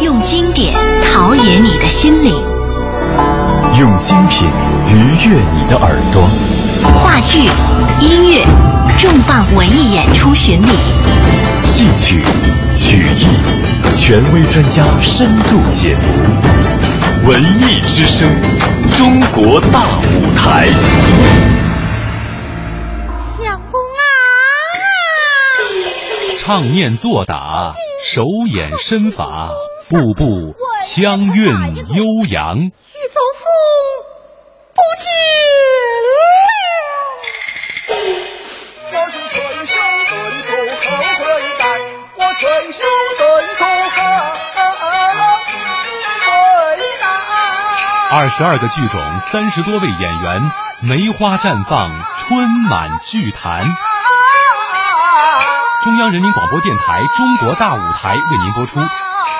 用经典陶冶你的心灵，用精品愉悦你的耳朵。话剧、音乐、重磅文艺演出巡礼，戏曲、曲艺，权威专家深度解读。文艺之声，中国大舞台。相公啊！唱念做打，手眼身法，步步香韵悠扬。玉宗父不见了。回带，我回带。二十二个剧种，三十多位演员，梅花绽放，春满剧坛。中央人民广播电台《中国大舞台》为您播出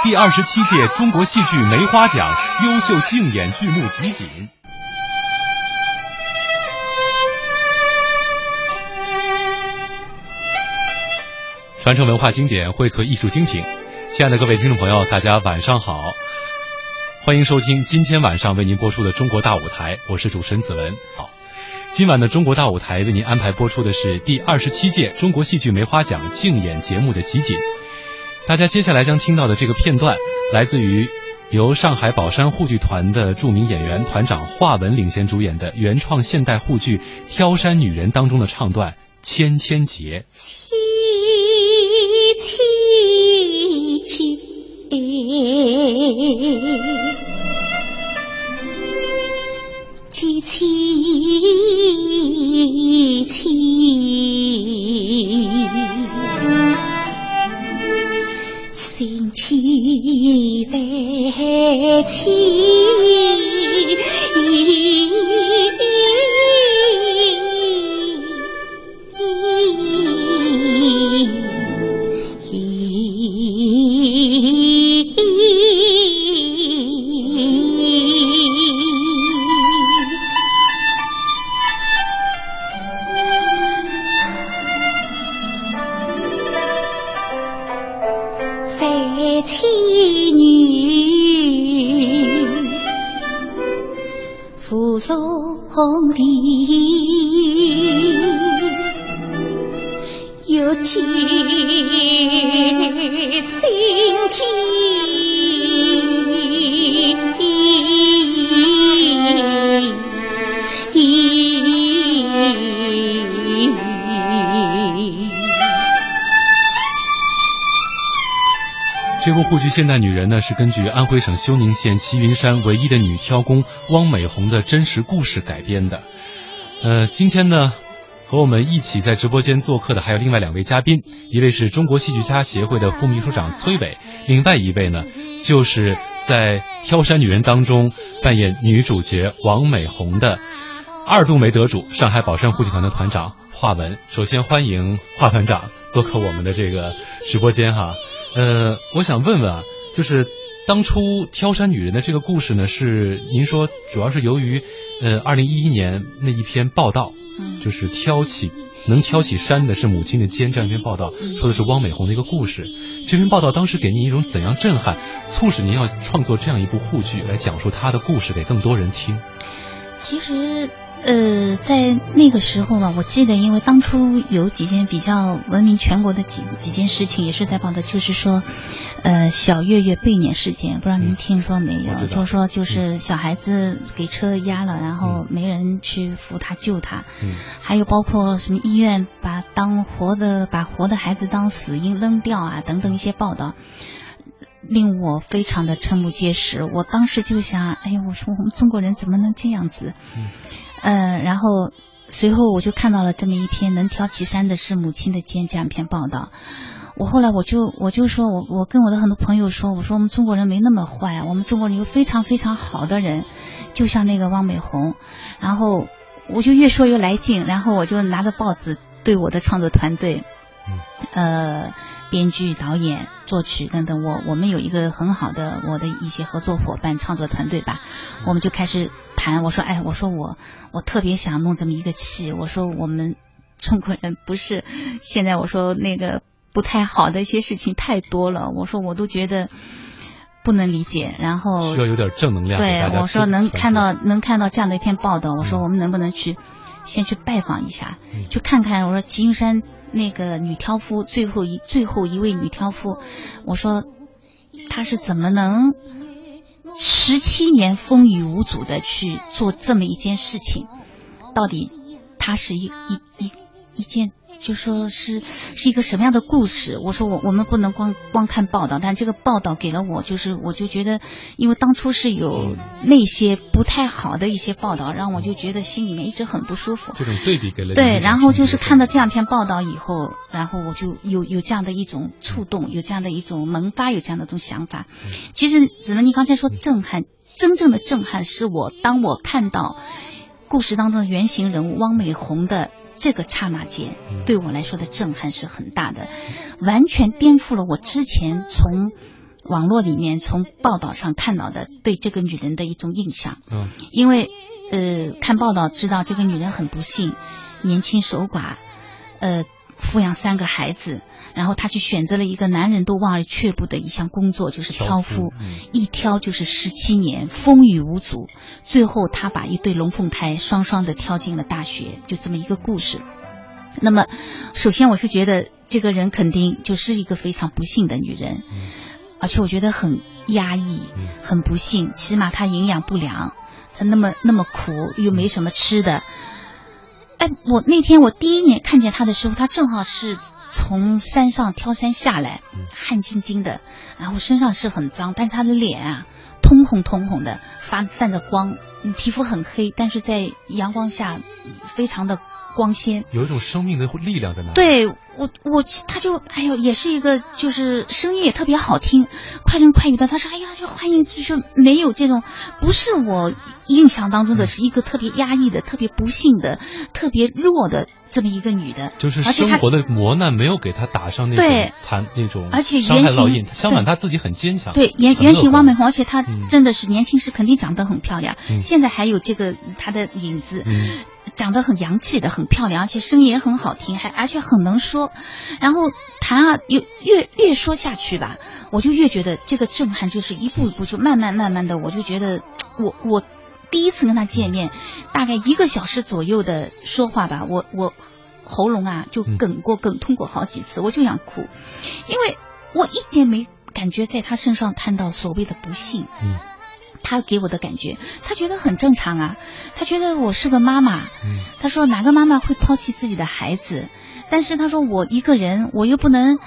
第二十七届中国戏剧梅花奖优秀竞演剧目集锦。传承文化经典，荟萃艺术精品。亲爱的各位听众朋友，大家晚上好，欢迎收听今天晚上为您播出的《中国大舞台》，我是主持人子文。好。今晚的中国大舞台为您安排播出的是第二十七届中国戏剧梅花奖竞演节目的集锦。大家接下来将听到的这个片段，来自于由上海宝山沪剧团的著名演员团长华文领衔主演的原创现代沪剧《挑山女人》当中的唱段《千千结》。凄凄结，凄凄凄，心起悲凄。有结心结。这部沪剧《现代女人》呢，是根据安徽省休宁县齐云山唯一的女挑工汪美红的真实故事改编的。呃，今天呢，和我们一起在直播间做客的还有另外两位嘉宾，一位是中国戏剧家协会的副秘书长崔伟，另外一位呢，就是在《挑山女人》当中扮演女主角王美红的二度梅得主，上海宝山沪剧团的团长华文。首先欢迎华团长做客我们的这个直播间哈。呃，我想问问啊，就是当初《挑山女人》的这个故事呢，是您说主要是由于呃，二零一一年那一篇报道，嗯就是挑起能挑起山的是母亲的肩这样一篇报道，说的是汪美红的一个故事。这篇报道当时给您一种怎样震撼，促使您要创作这样一部沪剧来讲述她的故事给更多人听？其实，呃，在那个时候吧，我记得，因为当初有几件比较闻名全国的几几件事情，也是在报道，就是说，呃，小月月被撵事件，不知道您听说没有？就是说，就是小孩子给车压了，然后没人去扶他救他，嗯还有包括什么医院把当活的把活的孩子当死婴扔掉啊，等等一些报道。令我非常的瞠目结舌，我当时就想，哎呀，我说我们中国人怎么能这样子？呃，然后随后我就看到了这么一篇能挑起山的是母亲的肩这样一篇报道。我后来我就我就说我我跟我的很多朋友说，我说我们中国人没那么坏啊，我们中国人有非常非常好的人，就像那个汪美红。然后我就越说越来劲，然后我就拿着报纸对我的创作团队，呃，编剧、导演、作曲等等，我我们有一个很好的我的一些合作伙伴、创作团队吧，我们就开始谈。我说，哎，我说我我特别想弄这么一个戏。我说我们中国人不是现在我说那个不太好的一些事情太多了。我说我都觉得。不能理解，然后需要有点正能量对我说能看到能看到这样的一篇报道，我说嗯我们能不能去先去拜访一下，嗯去看看。我说金山那个女挑夫最后一最后一位女挑夫，我说他是怎么能十七年风雨无阻的去做这么一件事情？到底他是一一一一件。就说是是一个什么样的故事？我说我我们不能光光看报道，但这个报道给了我，就是我就觉得，因为当初是有那些不太好的一些报道，让我就觉得心里面一直很不舒服。这种对比给了对，然后就是看到这样篇报道以后，然后我就有有这样的一种触动，有这样的一种萌发，有这样的一种想法。其实子文，你刚才说震撼，真正的震撼是我当我看到故事当中的原型人物汪美红的这个刹那间，嗯对我来说的震撼是很大的，完全颠覆了我之前从网络里面、从报道上看到的对这个女人的一种印象。嗯因为呃，看报道知道这个女人很不幸，年轻守寡，呃，抚养三个孩子，然后她去选择了一个男人都望而却步的一项工作，就是挑挑夫，夫嗯一挑就是十七年，风雨无阻，最后她把一对龙凤胎双双的挑进了大学，就这么一个故事。那么，首先我是觉得这个人肯定就是一个非常不幸的女人，嗯而且我觉得很压抑，嗯很不幸，起码她营养不良，她那么那么苦，又没什么吃的。哎，我那天我第一眼看见他的时候，他正好是从山上挑山下来嗯，汗津津的，然后身上是很脏，但是他的脸啊通红通红的，发散着光，嗯皮肤很黑，但是在阳光下非常的光鲜。有一种生命的力量在那里。对我，我他就哎呦，也是一个就是声音也特别好听，快人快语的。他说：“哎呀，就欢迎就是没有这种，不是我印象当中的是一个特别压抑的、特别不幸的、特别弱的这么一个女的。就是生活的磨难没有给她打上那对种残那种而且伤害原型烙印，相反她自己很坚强。对，原原型汪美红，而且她嗯真的是年轻时肯定长得很漂亮，嗯现在还有这个她的影子。嗯长得很洋气的，很漂亮，而且声音也很好听，还而且很能说。然后谈啊，有越越说下去吧，我就越觉得这个震撼就是一步一步就慢慢慢慢的，我就觉得我我第一次跟他见面，大概一个小时左右的说话吧，我我喉咙啊就嗯哽过哽痛过好几次，我就想哭，因为我一点没感觉在他身上看到所谓的不幸。嗯。他给我的感觉，他觉得很正常啊，他觉得我是个妈妈，嗯。他说哪个妈妈会抛弃自己的孩子？但是他说我一个人，我又不能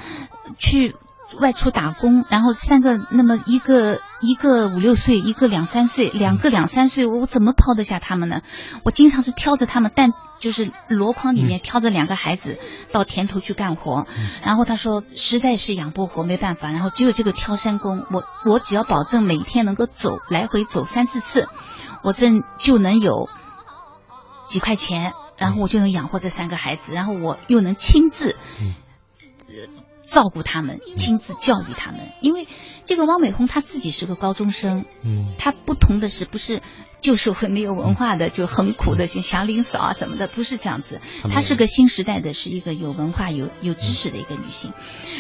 去外出打工，然后三个那么一个一个五六岁，一个两三岁，两个两三岁，我我怎么抛得下他们呢？我经常是挑着他们，但就是箩筐里面挑着两个孩子到田头去干活。然后他说实在是养不活，没办法，然后只有这个挑山工，我我只要保证每天能够走来回走三四次，我这就能有几块钱，然后我就能养活这三个孩子，然后我又能亲自，嗯呃，照顾他们，亲自教育他们。因为这个汪美红她自己是个高中生，嗯她不同的是不是旧社会没有文化的，就很苦的，像祥林嫂啊什么的，不是这样子。她是个新时代的，是一个有文化、有有知识的一个女性。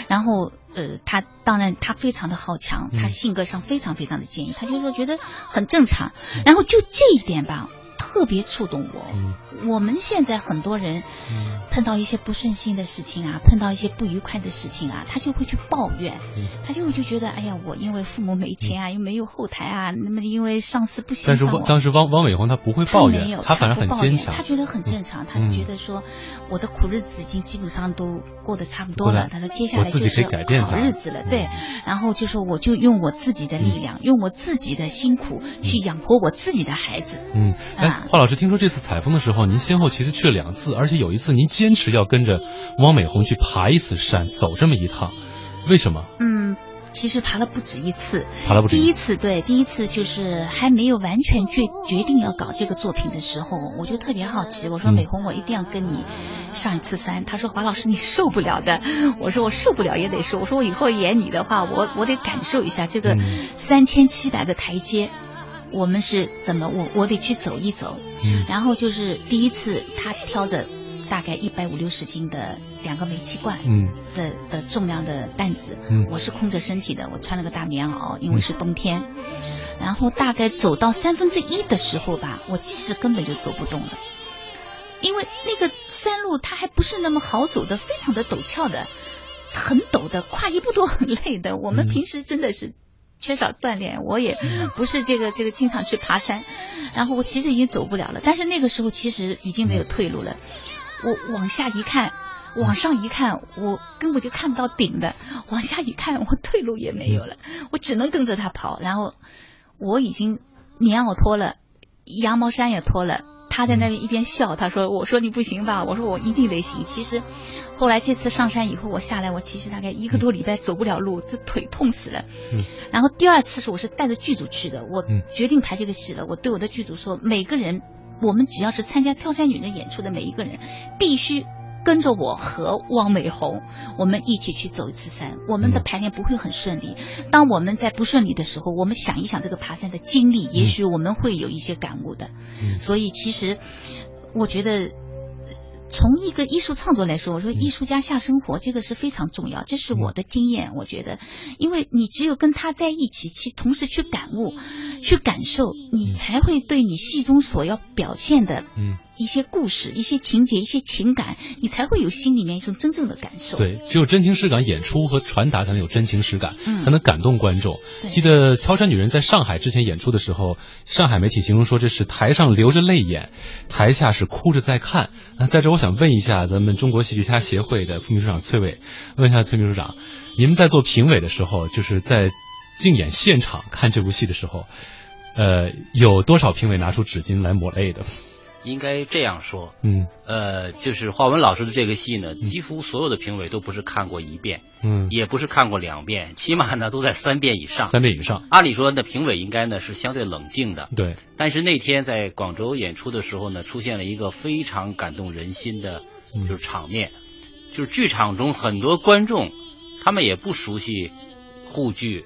然后，呃，她当然她非常的好强，嗯她性格上非常非常的坚毅，她就说觉得很正常。然后就这一点吧，特别触动我。嗯。我们现在很多人嗯。碰到一些不顺心的事情啊，碰到一些不愉快的事情啊，他就会去抱怨，嗯。他就会就觉得，哎呀，我因为父母没钱啊，又没有后台啊，那么因为上司不欣但是赏我。汪当时汪汪伟红他不会抱怨没有，，他反而不抱怨很坚强。他觉得很正常，他嗯觉得说我的苦日子已经基本上都过得差不多了，他说接下来就是自己可以改变好日子了，对。嗯。然后就说我就用我自己的力量，用我自己的辛苦去养活我自己的孩子。嗯，哎啊，华老师，听说这次采风的时候，您先后其实去了两次，而且有一次您坚持要跟着汪美红去爬一次山，走这么一趟，为什么？嗯，其实爬了不止一次。爬了不止第一一次。对，第一次就是还没有完全决决定要搞这个作品的时候，我就特别好奇，我说嗯美红，我一定要跟你上一次山。他说华老师你受不了的，我说我受不了也得受，我说我以后演你的话，我我得感受一下这个嗯三千七百个台阶。我们是怎么？我我得去走一走，嗯然后就是第一次他挑着大概一百五六十斤的两个煤气罐，嗯的的重量的担子，嗯我是空着身体的，我穿了个大棉袄，因为是冬天。然后大概走到三分之一的时候吧，我其实根本就走不动了，因为那个山路它还不是那么好走的，非常的陡峭的，很陡的，跨一步都很累的。我们嗯平时真的是。缺少锻炼，我也不是这个这个经常去爬山，然后我其实已经走不了了。但是那个时候其实已经没有退路了，我往下一看，往上一看，我根本就看不到顶的；往下一看，我退路也没有了，我只能跟着他跑。然后我已经棉袄脱了，羊毛衫也脱了。他在那边一边笑，他说：“我说你不行吧？”我说：“我一定得行。”其实后来这次上山以后，我下来，我其实大概一个多礼拜走不了路，这腿痛死了。嗯然后第二次是我是带着剧组去的，我嗯决定排这个戏了。我对我的剧组说，每个人，我们只要是参加跳山女的演出的每一个人，必须跟着我和汪美红，我们一起去走一次山。我们的嗯排练不会很顺利，当我们在不顺利的时候，我们想一想这个爬山的经历，也许我们会有一些感悟的。嗯所以其实我觉得。从一个艺术创作来说，我说艺术家下生活这个是非常重要，这是我的经验。我觉得，因为你只有跟他在一起，去同时去感悟、去感受，你才会对你戏中所要表现的嗯，一些故事、一些情节、一些情感，你才会有心里面一种真正的感受。，对，只有真情实感演出和传达才能有真情实感，嗯才能感动观众。记得挑山女人在上海之前演出的时候，上海媒体形容说这是台上流着泪演，台下是哭着在看。那在这，我想问一下咱们中国戏剧家协会的副秘书长崔伟，问一下崔秘书长，你们在做评委的时候，就是在竞演现场看这部戏的时候，呃，有多少评委拿出纸巾来抹泪的？应该这样说，嗯。呃，就是华文老师的这个戏呢，几乎所有的评委都不是看过一遍，嗯，也不是看过两遍，起码呢都在三遍以上。三遍以上。按理说，那评委应该呢是相对冷静的，对，但是那天在广州演出的时候呢，出现了一个非常感动人心的，嗯。就是场面，就是剧场中很多观众，他们也不熟悉沪剧，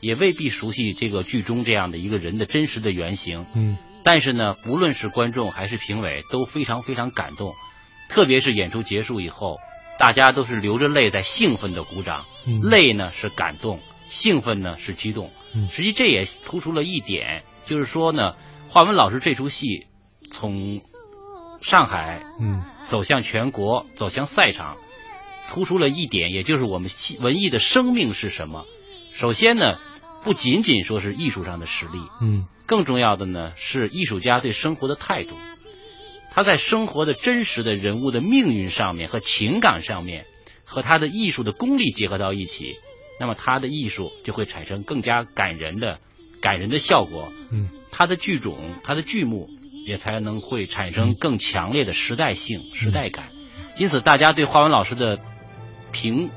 也未必熟悉这个剧中这样的一个人的真实的原型，嗯但是呢，不论是观众还是评委，都非常非常感动，特别是演出结束以后，大家都是流着泪在兴奋的鼓掌，嗯，泪呢是感动，兴奋呢是激动。嗯。实际这也突出了一点，就是说呢，华文老师这出戏从上海嗯。走向全国，走向赛场，突出了一点，也就是我们戏文艺的生命是什么。首先呢，不仅仅说是艺术上的实力，嗯更重要的呢是艺术家对生活的态度。他在生活的真实的人物的命运上面和情感上面，和他的艺术的功力结合到一起，那么他的艺术就会产生更加感人的、感人的效果。嗯他的剧种、他的剧目也才能会产生更强烈的时代性、时代感。因此，大家对花文老师的评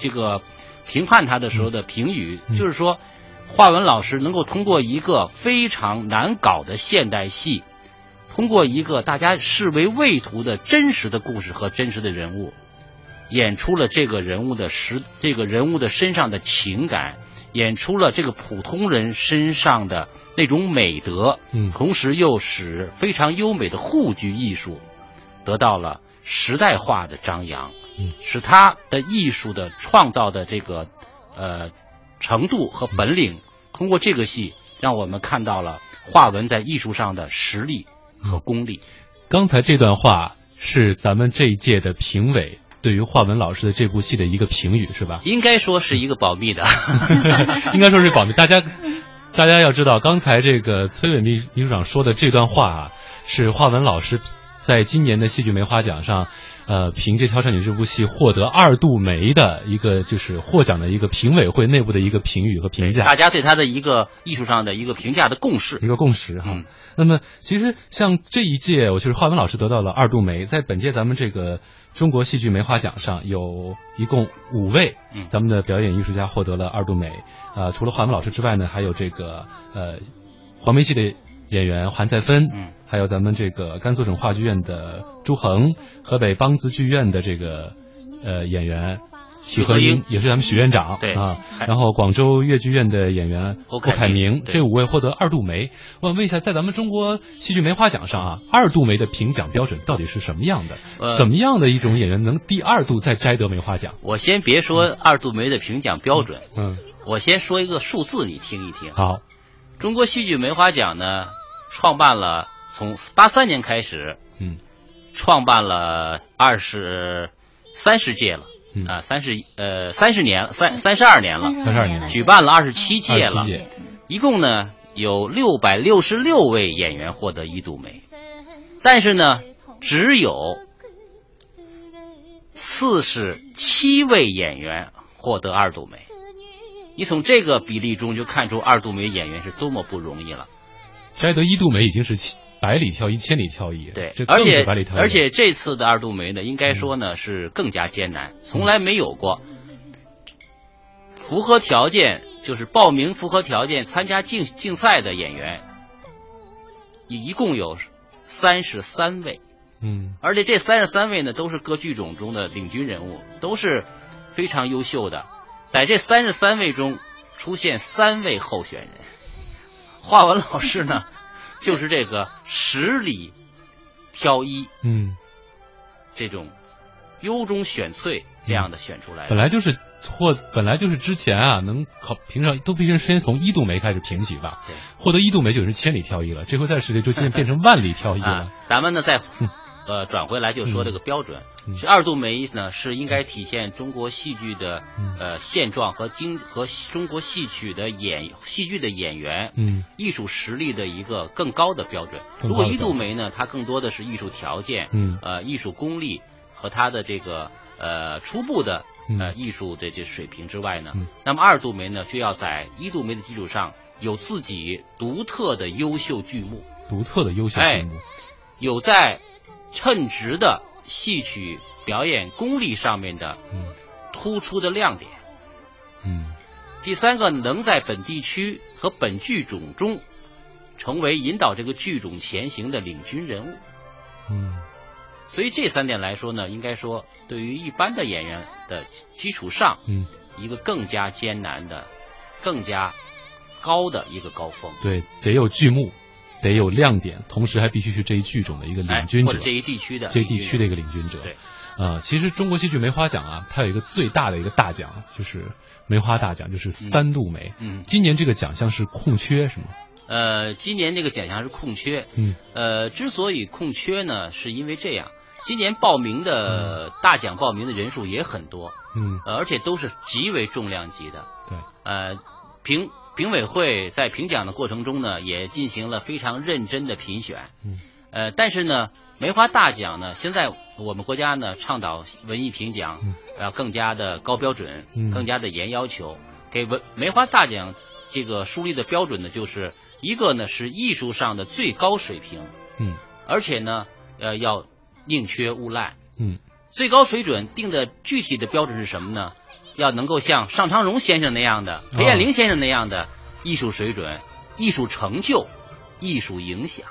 这个评判他的时候的评语，嗯。就是说，华文老师能够通过一个非常难搞的现代戏，通过一个大家视为畏途的真实的故事和真实的人物，演出了这个人物的实这个人物的身上的情感，演出了这个普通人身上的那种美德，嗯。同时又使非常优美的沪剧艺术得到了时代化的张扬，嗯使他的艺术的创造的这个呃程度和本领，通过这个戏，让我们看到了华文在艺术上的实力和功力。刚才这段话是咱们这一届的评委对于华文老师的这部戏的一个评语，是吧？应该说是一个保密的，应该说是保密。大家，大家要知道，刚才这个崔伟秘秘书长说的这段话啊，是华文老师在今年的戏剧梅花奖上，呃，凭借《挑山女》这部戏获得二度梅的一个就是获奖的一个评委会内部的一个评语和评价。大家对他的一个艺术上的一个评价的共识一。个共识哈。嗯那么其实像这一届，我就是华文老师得到了二度梅，在本届咱们这个中国戏剧梅花奖上，有一共五位嗯咱们的表演艺术家获得了二度梅。呃，除了华文老师之外呢，还有这个呃黄梅戏的演员韩再芬，嗯。还有咱们这个甘肃省话剧院的朱恒，河北梆子剧院的这个呃演员许和英。也是咱们许院长，对。啊，然后广州越剧院的演员郭凯凯明这五位获得二度梅。我想问一下，在咱们中国戏剧梅花奖上啊，二度梅的评奖标准到底是什么样的？呃。怎么样的一种演员能第二度再摘得梅花奖？我先别说二度梅的评奖标准，嗯，我先说一个数字，你听一听。好，中国戏剧梅花奖呢，创办了从八三年开始，嗯。创办了二十三十届了，嗯。啊，三十呃三十年了，三三十二年了，32年举办了二十七届了。届。一共呢有六百六十六位演员获得一度梅，但是呢，只有四十七位演员获得二度梅。你从这个比例中就看出二度梅演员是多么不容易了。摘得一度梅已经是七百里挑一，千里挑一，对这，更而且是百里挑一。而且这次的二度梅呢，应该说呢是更加艰难，从来没有过。符合条件就是报名符合条件参加竞竞赛的演员，一一共有三十三位，嗯而且这三十三位呢都是各剧种中的领军人物，都是非常优秀的。在这三十三位中出现三位候选人，华文老师呢 就是这个十里挑一嗯，这种优中选萃这样的选出来的。本来就是获本来就是之前啊，能考评上都必须先从一度梅开始评起吧。对获得一度梅就是千里挑一了，这回在世界就变成万里挑一了啊。，咱们呢再嗯呃转回来就说这个标准，嗯。这二度梅呢是应该体现中国戏剧的嗯。呃现状和经和中国戏曲的演戏剧的演员嗯。艺术实力的一个更高的标准。如果一度梅呢，它更多的是艺术条件，嗯。呃，艺术功力和它的这个呃初步的呃嗯艺术的这水平之外呢，嗯。那么二度梅呢，就要在一度梅的基础上有自己独特的优秀剧目，独特的优秀哎剧目。有在称职的戏曲表演功力上面的嗯突出的亮点。嗯第三个，能在本地区和本剧种中成为引导这个剧种前行的领军人物。嗯所以这三点来说呢，应该说对于一般的演员的基础上，嗯，一个更加艰难的、更加高的一个高峰。对，得有剧目，得有亮点，同时还必须是这一剧种的一个哎领军者或，这一地区的这一地区的一个领军者。对，呃，其实中国戏剧梅花奖啊，它有一个最大的一个大奖，就是梅花大奖，就是三度梅。嗯，今年这个奖项是空缺，是吗？呃，今年这个奖项是空缺。嗯呃，之所以空缺呢，是因为这样，今年报名的大奖报名的人数也很多，嗯，呃而且都是极为重量级的。对，呃，评评委会在评奖的过程中呢，也进行了非常认真的评选。嗯，呃，但是呢，梅花大奖呢，现在我们国家呢倡导文艺评奖嗯要更加的高标准，嗯更加的严要求，给文梅花大奖这个树立的标准呢，就是一个呢是艺术上的最高水平，嗯而且呢，呃，要宁缺毋滥。嗯最高水准定的具体的标准是什么呢？要能够像尚昌荣先生那样的、裴艳玲先生那样的艺术水准、艺术成就、艺术影响。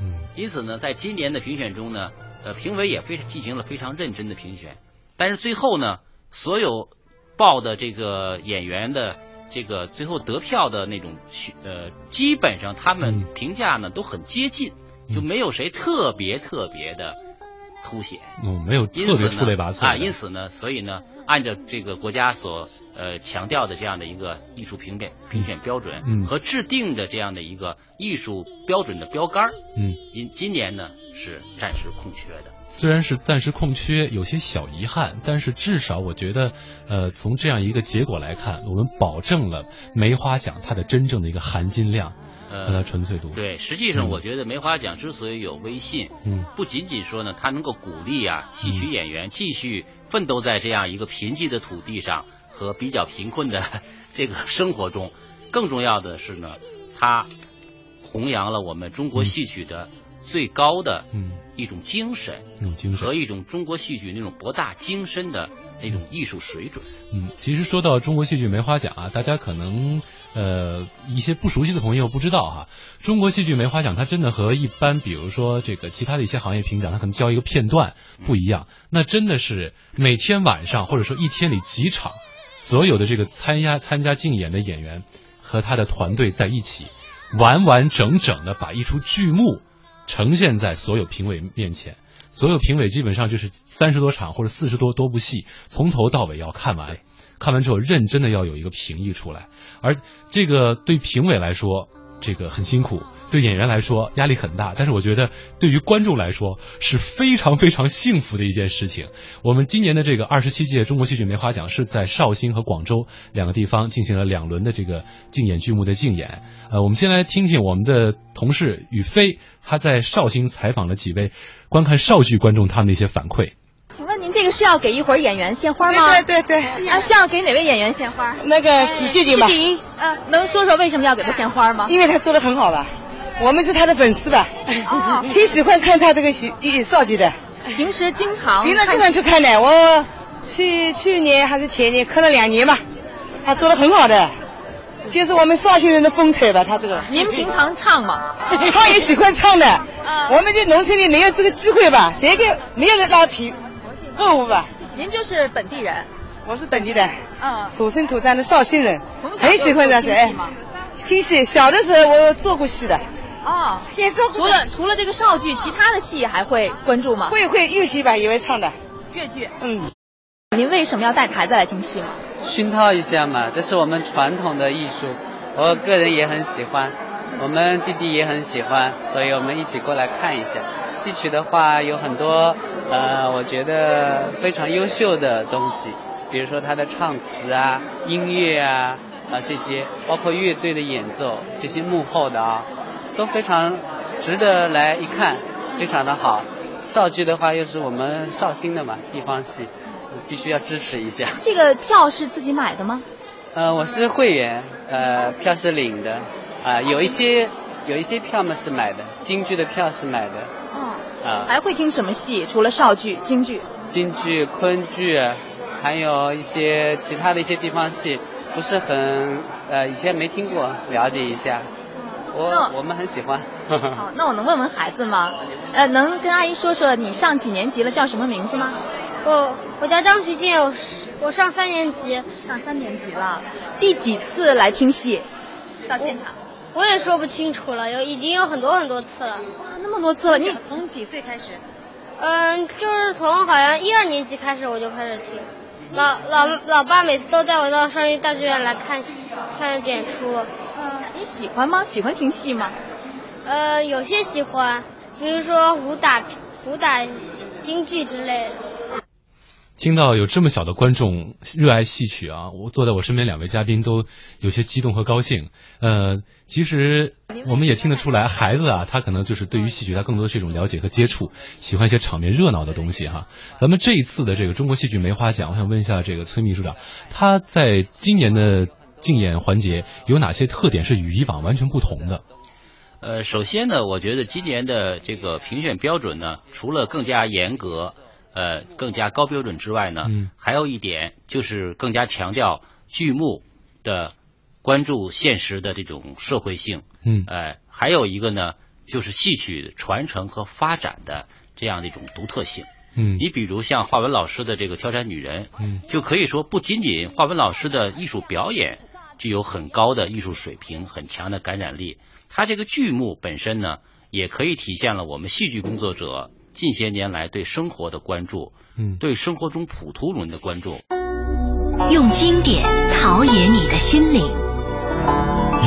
嗯。因此呢，在今年的评选中呢，呃，评委也非进行了非常认真的评选，但是最后呢，所有报的这个演员的这个最后得票的那种选呃，基本上他们嗯。评价呢都很接近，就没有谁特别特别的凸显。嗯，没有特别出类拔萃啊，因此呢，所以呢，按照这个国家所呃强调的这样的一个艺术评选评选标准，嗯和制定的这样的一个艺术标准的标杆儿，嗯，因今年呢是暂时空缺的。虽然是暂时空缺，有些小遗憾，但是至少我觉得，呃，从这样一个结果来看，我们保证了梅花奖它的真正的一个含金量呃，纯粹度。，对，实际上嗯。我觉得梅花奖之所以有威信，嗯。不仅仅说呢，它能够鼓励啊戏曲演员继续奋斗在这样一个贫瘠的土地上和比较贫困的这个生活中，更重要的是呢，它弘扬了我们中国戏曲的最高的嗯，一种精神一种精神。和。一种中国戏曲那种博大精深的那种艺术水准。嗯，其实说到中国戏剧梅花奖啊，大家可能呃，一些不熟悉的朋友不知道哈，中国戏剧梅花奖它真的和一般比如说这个其他的一些行业评奖，它可能交一个片段不一样，那真的是每天晚上或者说一天里几场，所有的这个参加参加竞演的演员和他的团队在一起，完完整整的把一出剧目呈现在所有评委面前。所有评委基本上就是三十多场或者四十多多部戏，从头到尾要看完，看完之后认真的要有一个评议出来，而这个对评委来说，这个很辛苦。对演员来说压力很大，但是我觉得对于观众来说是非常非常幸福的一件事情。我们今年的这个二十七届中国戏剧梅花奖是在绍兴和广州两个地方进行了两轮的这个竞演剧目的竞演。呃，我们先来听听我们的同事宇飞，他在绍兴采访了几位观看绍剧观众他们的一些反馈。请问您这个是要给一会儿演员献花吗？对对对，啊，是要给哪位演员献花？那个史静静吧。史静嗯，能说说为什么要给他献花吗？因为他做的很好吧。我们是他的粉丝吧，哦，挺喜欢看他这个戏少剧的。平时经常，平常经常去看的。我去去年还是前年看了两年吧，他做的很好的，就是我们绍兴人的风采吧。他这个。您平常唱吗？他也喜欢唱的。我们这农村里没有这个机会吧？谁给没有人拉皮任务吧？您就是本地人。我是本地人。嗯。土生土长的绍兴人，很喜欢这些。哎，听戏，小的时候我做过戏的。哦，也做过除了除了这个绍剧，其他的戏还会关注吗？会会粤戏吧，也会唱的。粤剧，嗯。您为什么要带孩子来听戏吗？熏陶一下嘛，这是我们传统的艺术，我个人也很喜欢，我们弟弟也很喜欢，所以我们一起过来看一下。戏曲的话有很多，呃，我觉得非常优秀的东西，比如说它的唱词啊、音乐啊啊这些，包括乐队的演奏，这些幕后的啊。都非常值得来一看，非常的好。绍剧的话又是我们绍兴的嘛，地方戏，必须要支持一下。这个票是自己买的吗？呃，我是会员，呃，票是领的，啊，有一些有一些票嘛是买的，京剧的票是买的。哦。啊。还会听什么戏？除了绍剧、京剧。京剧、昆剧，还有一些其他的一些地方戏，不是很呃以前没听过，了解一下。我我们很喜欢。好，那我能问问孩子吗？呃，能跟阿姨说说你上几年级了，叫什么名字吗？我我叫张徐静，我我上三年级。上三年级了，第几次来听戏？到现场？我也说不清楚了，有已经有很多很多次了。哇，那么多次了！你从几岁开始？嗯，就是从好像一二年级开始我就开始听。老老老爸每次都带我到上音大剧院来看看演出。你喜欢吗？喜欢听戏吗？呃，有些喜欢，比如说武打、武打京剧之类的。听到有这么小的观众热爱戏曲啊，我坐在我身边两位嘉宾都有些激动和高兴。呃，其实我们也听得出来，孩子啊，他可能就是对于戏曲，他更多是一种了解和接触，喜欢一些场面热闹的东西哈。咱们这一次的这个中国戏剧梅花奖，我想问一下这个崔秘书长，他在今年的。竞演环节有哪些特点是与以往完全不同的？呃，首先呢，我觉得今年的这个评选标准呢，除了更加严格、呃更加高标准之外呢，嗯，还有一点就是更加强调剧目的关注现实的这种社会性，嗯，哎，还有一个呢，就是戏曲传承和发展的这样的一种独特性。嗯，你比如像华文老师的这个《挑山女人》，嗯，就可以说不仅仅华文老师的艺术表演。具有很高的艺术水平，很强的感染力。它这个剧目本身呢，也可以体现了我们戏剧工作者近些年来对生活的关注，嗯，对生活中普通人的关注。用经典陶冶你的心灵，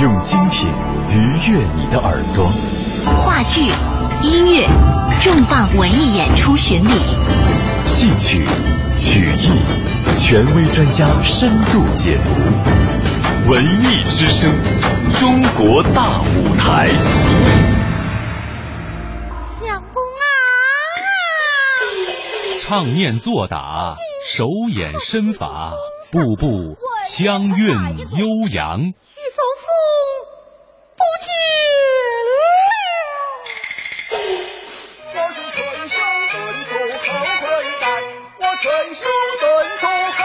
用精品愉悦你的耳朵。话剧、音乐、重磅文艺演出巡礼，戏曲、曲艺，权威专家深度解读。文艺之声，中国大舞台。唱念做打，手眼身法，步步腔韵悠扬。玉宗父不见了。我是春秋本土后回代，我春秋本土后。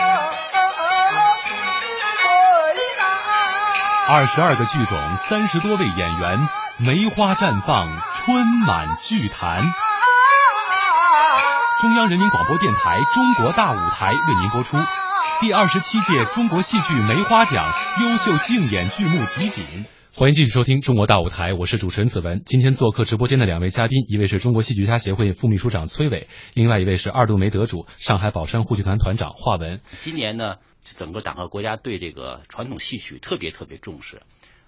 二十二个剧种，三十多位演员，梅花绽放，春满剧坛。中央人民广播电台《中国大舞台》为您播出第二十七届中国戏剧梅花奖优秀竞演剧目集锦。欢迎继续收听《中国大舞台》，我是主持人子文。今天做客直播间的两位嘉宾，一位是中国戏剧家协会副秘书长崔伟，另外一位是二度梅得主、上海宝山沪剧团团长华文。今年呢，整个党和国家对这个传统戏曲特别特别重视。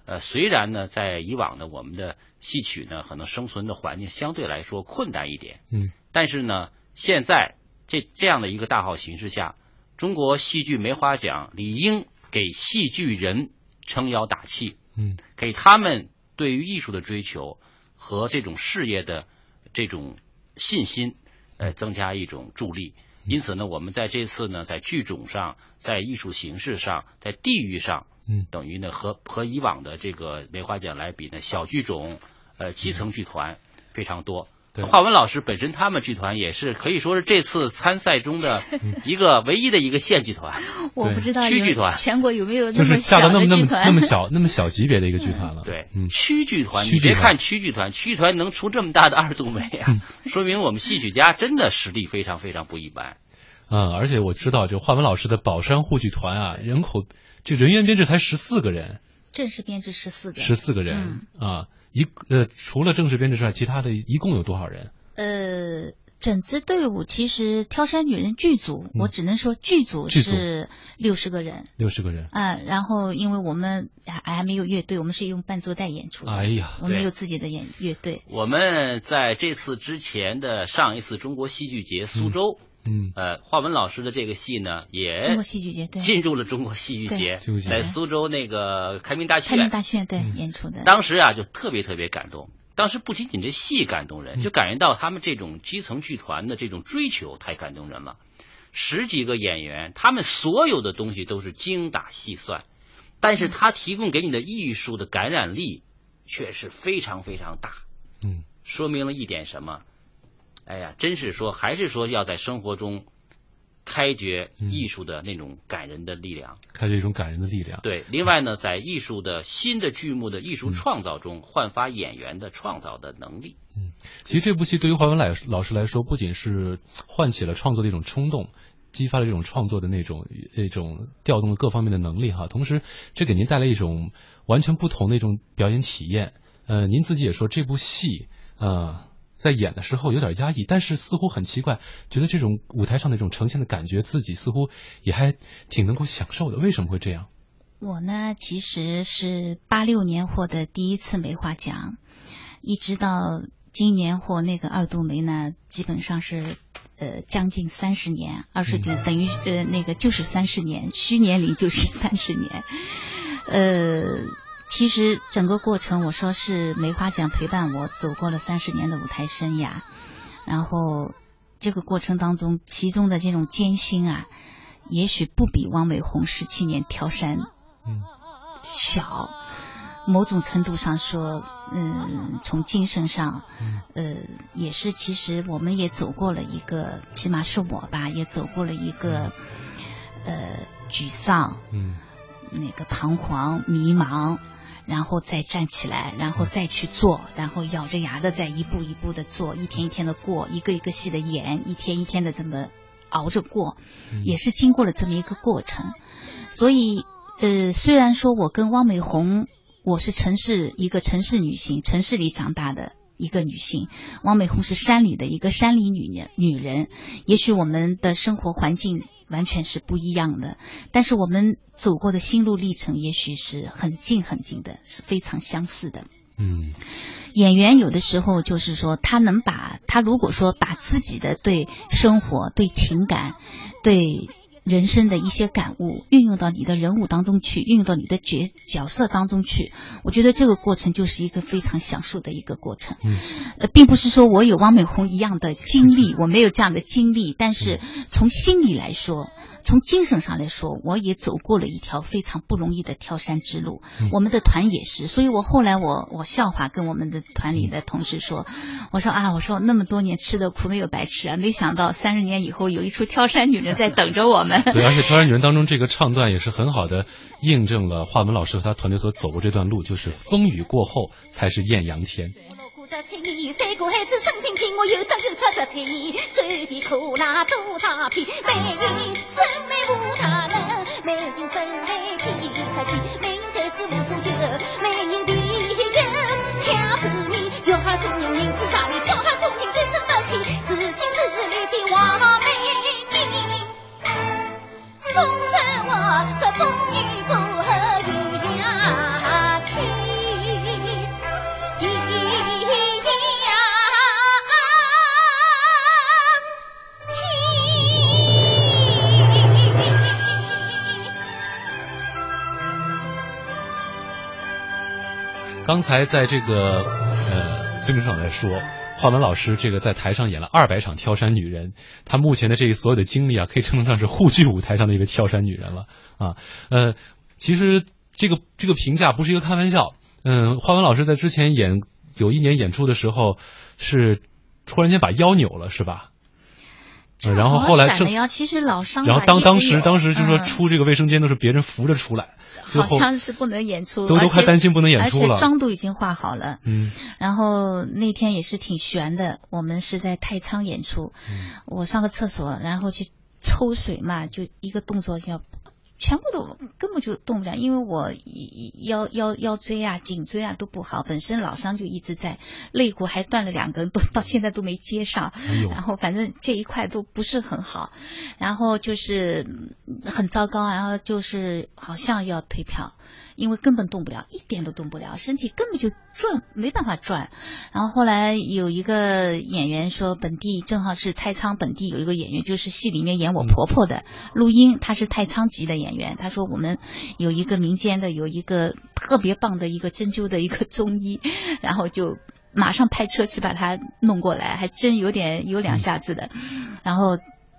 呃，虽然呢，在以往呢，我们的戏曲呢，可能生存的环境相对来说困难一点，嗯，但是呢，现在这这样的一个大好形势下，中国戏剧梅花奖理应给戏剧人撑腰打气，嗯，给他们对于艺术的追求和这种事业的这种信心，呃，增加一种助力。因此呢，我们在这次呢，在剧种上，在艺术形式上，在地域上，嗯，等于呢和和以往的这个梅花奖来比呢，小剧种，呃，基层剧团非常多。对。华文老师本身他们剧团也是可以说是这次参赛中的一个唯一的一个县剧团，我不知道区剧团。全国有没有就是下到那么那么？那么小那么小级别的一个剧团了。对，嗯，区剧团，区剧团。你别看区剧团，区剧团能出这么大的二度梅啊，嗯。说明我们戏曲家真的实力非常非常不一般。嗯，而且我知道，就华文老师的宝山沪剧团啊，人口这人员编制才十四个人，正式编制十四个，十四个人、啊，一呃除了正式编制之外，其他的一共有多少人？呃，整支队伍其实挑山女人剧组，我只能说剧组是六十个人。六十个人。啊、然后因为我们还还没有乐队，我们是用伴奏带演出的。哎呀我们有自己的演乐队。我们在这次之前的上一次中国戏剧节苏州，嗯，呃，华文老师的这个戏呢，也中国戏剧节对进入了中国戏剧节，在苏州那个开明大剧院开明，大剧院对、嗯演出的。当时啊就特别特别感动。当时不仅仅这戏感动嗯人，就感觉到他们这种基层剧团的这种追求太感动人了。十几个演员，他们所有的东西都是精打细算，但是他提供给你的艺术的感染力却是非常非常大。嗯，说明了一点什么？哎呀，真是说，还是说要在生活中开掘艺术的那种感人的力量。开掘一种感人的力量。对，另外呢，在艺术的新的剧目的艺术创造中，焕发演员的创造的能力。嗯其实这部戏对于华文来老师来说，不仅是唤起了创作的一种冲动，激发了这种创作的那种那种调动了各方面的能力哈，同时这给您带来一种完全不同的一种表演体验。呃，您自己也说这部戏呃在演的时候有点压抑，但是似乎很奇怪，觉得这种舞台上的这种呈现的感觉，自己似乎也还挺能够享受的。为什么会这样？我呢，其实是八六年获得第一次梅花奖，一直到今年获那个二度梅呢，基本上是呃将近三十年，二十九等于呃那个就是三十年，虚年龄就是三十年，呃。其实整个过程，我说是梅花奖陪伴我走过了三十年的舞台生涯，然后这个过程当中，其中的这种艰辛啊，也许不比汪美红十七年挑山嗯。小。某种程度上说，嗯，从精神上，呃，也是其实我们也走过了一个，起码是我吧，也走过了一个，呃，沮丧，嗯，那个彷徨、迷茫，然后再站起来，然后再去做，然后咬着牙的再一步一步的做，一天一天的过，一个一个戏的演，一天一天的这么熬着过，也是经过了这么一个过程。所以，呃，虽然说我跟汪美红，我是城市一个城市女性，城市里长大的。一个女性，汪美红是山里的一个山里女人，女人，也许我们的生活环境完全是不一样的，但是我们走过的心路历程，也许是很近很近的，是非常相似的。嗯，演员有的时候就是说，他能把他如果说把自己的对生活、对情感、对人生的一些感悟运用到你的人物当中去，运用到你的角角色当中去，我觉得这个过程就是一个非常享受的一个过程。嗯，呃，并不是说我有汪美红一样的经历，我没有这样的经历，但是从心理来说，从精神上来说，我也走过了一条非常不容易的挑山之路。嗯我们的团也是，所以我后来我我笑话跟我们的团里的同事说，我说啊，我说那么多年吃的苦没有白吃啊，没想到三十年以后有一出挑山女人在等着我们。对，而且《挑山女人》当中这个唱段也是很好的印证了华文老师和他团队所走过这段路，就是风雨过后才是艳阳天。十七年，三个孩子生情，我又等够出十七年，随便苦辣多少片，每刚才在这个呃孙明上来说，华文老师这个在台上演了二百场挑山女人，她目前的这个所有的经历啊，可以称得上是沪剧舞台上的一个挑山女人了啊。呃，其实这个这个评价不是一个开玩笑。嗯，华文老师在之前演有一年演出的时候，是突然间把腰扭了，是吧？呃然后后来其实老伤然后当当时当时就说嗯出这个卫生间都是别人扶着出来，最好像是不能演出，都都快担心不能演出了而且妆都已经化好了。嗯然后那天也是挺悬的，我们是在太仓演出，嗯我上个厕所，然后去抽水嘛，就一个动作就要。全部都根本就动不了，因为我腰腰腰椎啊、颈椎啊都不好，本身老伤就一直在，肋骨还断了两根，都到现在都没接上。哎然后反正这一块都不是很好，然后就是嗯很糟糕，然后就是好像要退票，因为根本动不了，一点都动不了，身体根本就转没办法转。然后后来有一个演员说，本地正好是太仓本地有一个演员，就是戏里面演我婆婆的录音，她是太仓籍的演员。他说我们有一个民间的有一个特别棒的一个针灸的一个中医，然后就。马上派车去把他弄过来，还真有点有两下子的，然后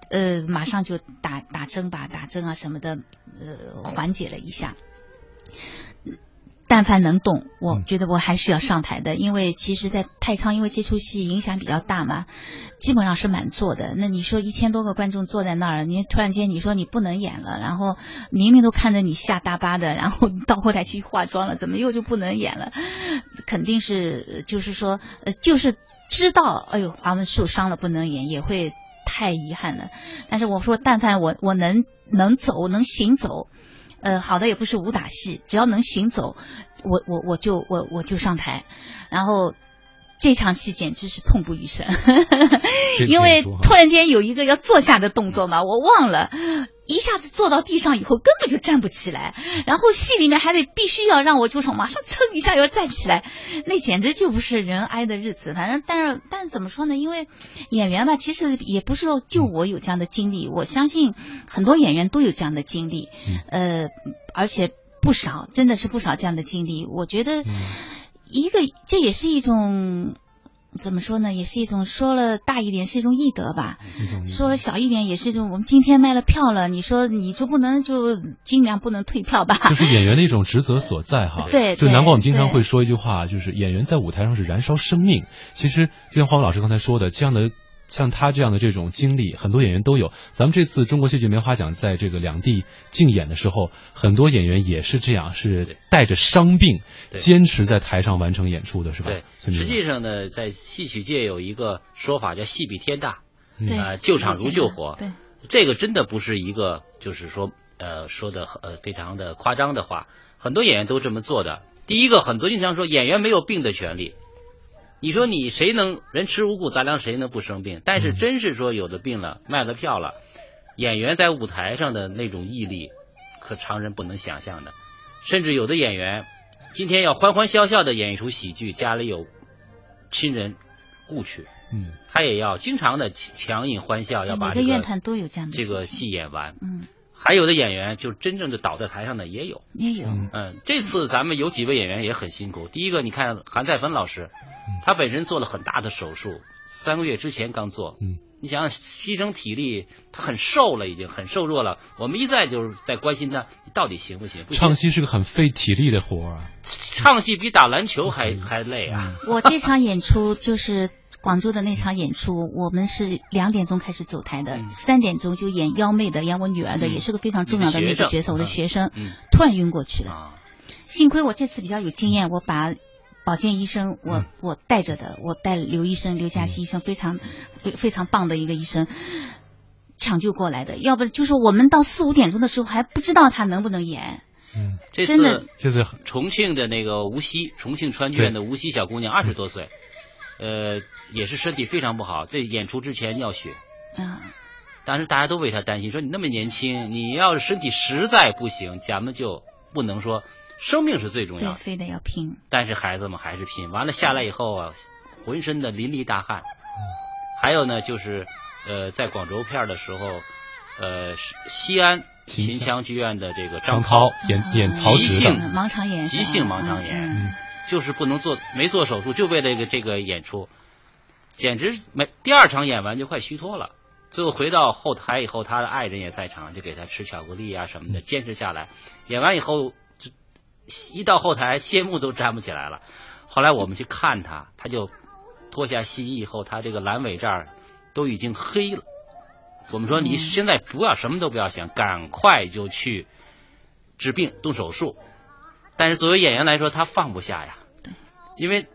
呃，马上就打打针吧，打针啊什么的，呃，缓解了一下。但凡能动，我觉得我还是要上台的，因为其实，在太仓，因为这出戏影响比较大嘛，基本上是满座的。那你说一千多个观众坐在那儿，你突然间你说你不能演了，然后明明都看着你下大巴的，然后到后台去化妆了，怎么又就不能演了？肯定是就是说，呃，就是知道，哎呦，华文受伤了不能演，也会太遗憾了。但是我说，但凡我我能能走，能行走。呃，好的也不是武打戏，只要能行走，我我我就我我就上台，然后这场戏简直是痛不欲生，因为突然间有一个要坐下的动作嘛，我忘了，一下子坐到地上以后根本就站不起来，然后戏里面还得必须要让我就是马上蹭一下要站起来，那简直就不是人挨的日子。反正但是但是怎么说呢？因为演员吧，其实也不是说就我有这样的经历，我相信很多演员都有这样的经历，呃，而且不少，真的是不少这样的经历。我觉得一个这也是一种。怎么说呢？也是一种说了大一点是一种义德吧，说了小一点也是一种。我们今天卖了票了，你说你就不能就尽量不能退票吧？这是演员的一种职责所在哈。对，就难怪我们经常会说一句话，就是演员在舞台上是燃烧生命。其实就像黄老师刚才说的，这样的。像他这样的这种经历，很多演员都有。咱们这次中国戏剧梅花奖在这个两地竞演的时候，很多演员也是这样，是带着伤病坚持在台上完成演出的，是吧？对，实际上呢，在戏曲界有一个说法叫“戏比天大”，对啊，救场如救火。对，这个真的不是一个就是说呃说的呃非常的夸张的话，很多演员都这么做的。第一个，很多经常说演员没有病的权利。你说你谁能人吃五谷杂粮，谁能不生病？但是真是说有的病了，卖了票了，演员在舞台上的那种毅力，可常人不能想象的。甚至有的演员今天要欢欢笑笑的演一出喜剧，家里有亲人故去，嗯，他也要经常的强饮欢笑，要把这个院团都有这样的这个戏演完。嗯，还有的演员就真正的倒在台上的也有，也有。嗯，这次咱们有几位演员也很辛苦。第一个，你看韩再芬老师。他本身做了很大的手术，三个月之前刚做。嗯，你想想牺牲体力，他很瘦了，已经很瘦弱了。我们一再就是在关心他，你到底行不行？不行唱戏是个很费体力的活啊，唱戏比打篮球还还累啊。我这场演出就是广州的那场演出，我们是两点钟开始走台嗯。的，三点钟就演幺妹的，演我女儿的，也是个非常重要的那个角色，我的学生，嗯。突然晕过去了。啊。幸亏我这次比较有经验，我把保健医生我、嗯。我带着的，我带刘医生刘佳熙医生非常非非常棒的一个医生。抢救过来的，要不就是我们到四五点钟的时候还不知道他能不能演。嗯，这真的。次就是重庆的那个无锡，重庆川剧院的无锡小姑娘，二十多岁，呃，也是身体非常不好，这演出之前尿血。啊，当时大家都为他担心，说你那么年轻，你要是身体实在不行，咱们就不能说生命是最重要，的。非得要拼。但是孩子们还是拼，完了下来以后啊，浑身的淋漓大汗。还有呢，就是呃，在广州片的时候，呃，西安秦秦腔剧院的这个张涛涛演演曹植急性的，盲肠炎急性盲肠炎，嗯就是不能做，没做手术，就为了这个这个演出，简直没第二场演完就快虚脱了。最后回到后台以后，他的爱人也在场，就给他吃巧克力啊什么的，坚持下来。演完以后，就一到后台，谢幕都站不起来了。后来我们去看他，他就脱下戏衣以后，他这个阑尾这儿都已经黑了。我们说你现在不要什么都不要想，赶快就去治病动手术。但是作为演员来说，他放不下呀，因为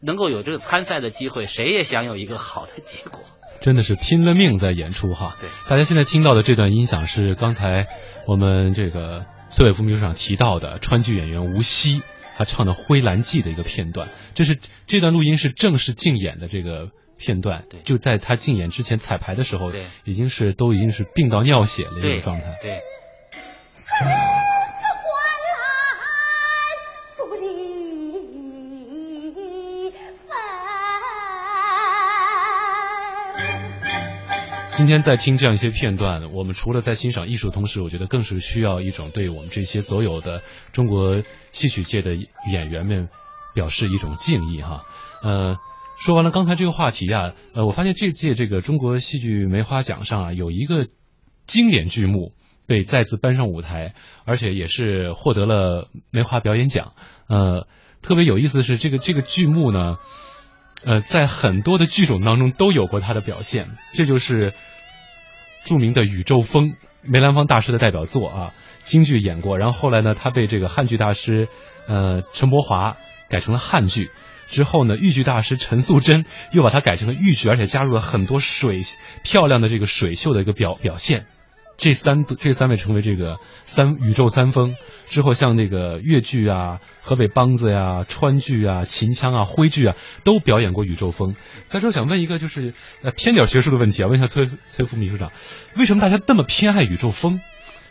能够有这个参赛的机会，谁也想有一个好的结果。真的是拼了命在演出哈。对，大家现在听到的这段音响是刚才我们这个崔伟副秘书长提到的川剧演员吴曦他唱的《灰蓝记》的一个片段。这是这段录音是正式竞演的这个片段，对就在他竞演之前彩排的时候，对已经是都已经是病到尿血的一对种状态。对，不今天在听这样一些片段，我们除了在欣赏艺术，同时我觉得更是需要一种对我们这些所有的中国戏曲界的演员们表示一种敬意哈。呃，说完了刚才这个话题啊，呃，我发现这届这个中国戏剧梅花奖上啊，有一个经典剧目被再次搬上舞台，而且也是获得了梅花表演奖。呃，特别有意思的是，这个这个剧目呢。呃，在很多的剧种当中都有过他的表现，这就是著名的《宇宙风》梅兰芳大师的代表作啊，京剧演过，然后后来呢，他被这个汉剧大师呃陈伯华改成了汉剧，之后呢，豫剧大师陈素贞又把它改成了豫剧，而且加入了很多水漂亮的这个水袖的一个表表现。这三这三位成为这个三宇宙三峰之后，像那个越剧啊、河北梆子呀、川剧啊、秦腔啊、徽剧啊，都表演过宇宙风。再说想问一个就是呃偏点学术的问题啊，问一下崔崔副秘书长，为什么大家那么偏爱宇宙风？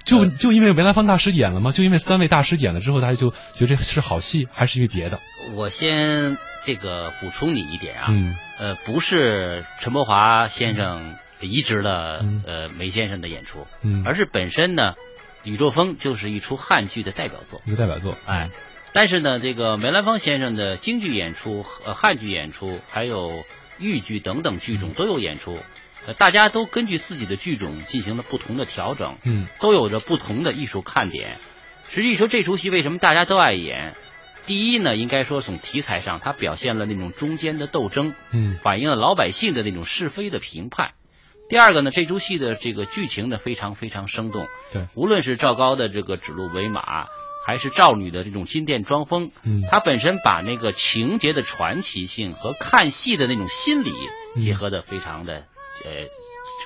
就就因为梅兰芳大师演了吗？就因为三位大师演了之后，大家就觉得这是好戏，还是因为别的？我先这个补充你一点啊，嗯呃，不是陈伯华先生移植了呃梅先生的演出，嗯。而是本身呢，《宇宙风》就是一出汉剧的代表作，一个代表作，哎，但是呢，这个梅兰芳先生的京剧演出、呃汉剧演出，还有豫剧等等剧种都有演出，呃，大家都根据自己的剧种进行了不同的调整，嗯。都有着不同的艺术看点。实际说这出戏为什么大家都爱演？第一呢，应该说从题材上，它表现了那种中间的斗争，嗯。反映了老百姓的那种是非的评判。第二个呢，这出戏的这个剧情呢非常非常生动，对，无论是赵高的这个指鹿为马，还是赵女的这种金殿装疯，嗯。它本身把那个情节的传奇性和看戏的那种心理结合的非常的、呃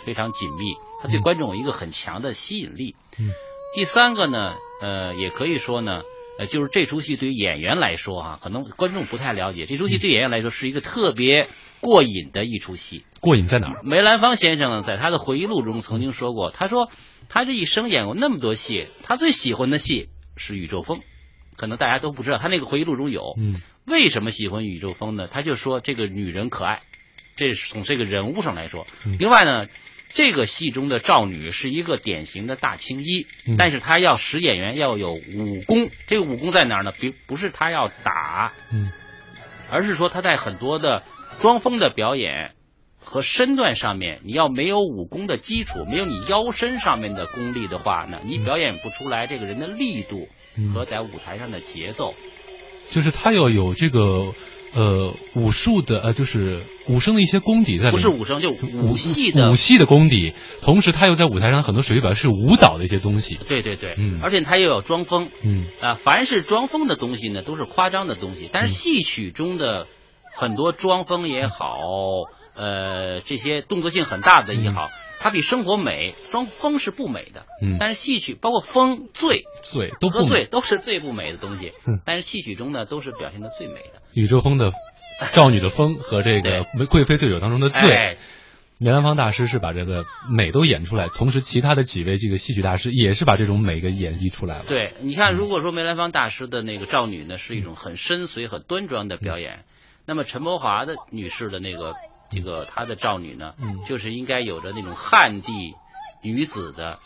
非常紧密，它对观众有一个很强的吸引力。嗯。第三个呢，呃，也可以说呢，呃，就是这出戏对于演员来说哈、可能观众不太了解，这出戏对演员来说是一个特别过瘾的一出戏。过瘾在哪儿？梅兰芳先生，在他的回忆录中曾经说过，他说他这一生演过那么多戏，他最喜欢的戏是《宇宙风》，可能大家都不知道，他那个回忆录中有。嗯为什么喜欢《宇宙风》呢？他就说这个女人可爱，这是从这个人物上来说。嗯另外呢，这个戏中的赵女是一个典型的大青衣，嗯但是她要使演员要有武功。这个武功在哪儿呢？比不是她要打，嗯而是说她在很多的装疯的表演和身段上面，你要没有武功的基础，没有你腰身上面的功力的话呢，你表演不出来这个人的力度嗯和在舞台上的节奏。就是他要有这个呃武术的呃，就是武生的一些功底在里面，不是武生，就武戏的武戏的功底，同时他又在舞台上很多水表是舞蹈的一些东西。对对对，嗯而且他又有装疯，嗯啊，凡是装疯的东西呢，都是夸张的东西。但是戏曲中的很多装疯也好，呃，这些动作性很大的也好，它比生活美。装疯是不美的，嗯但是戏曲包括风、醉、醉都不喝醉。都是最不美的东西。嗯但是戏曲中呢，都是表现的最美的。宇宙风的赵女的风和这个 《贵妃醉酒》当中的醉。哎梅兰芳大师是把这个美都演出来，同时其他的几位这个戏曲大师也是把这种美给演绎出来了。对，你看，如果说梅兰芳大师的那个赵女呢，是一种很深邃、很端庄的表演，那么陈伯华的女士的那个这个他的赵女呢，嗯。就是应该有着那种汉地女子的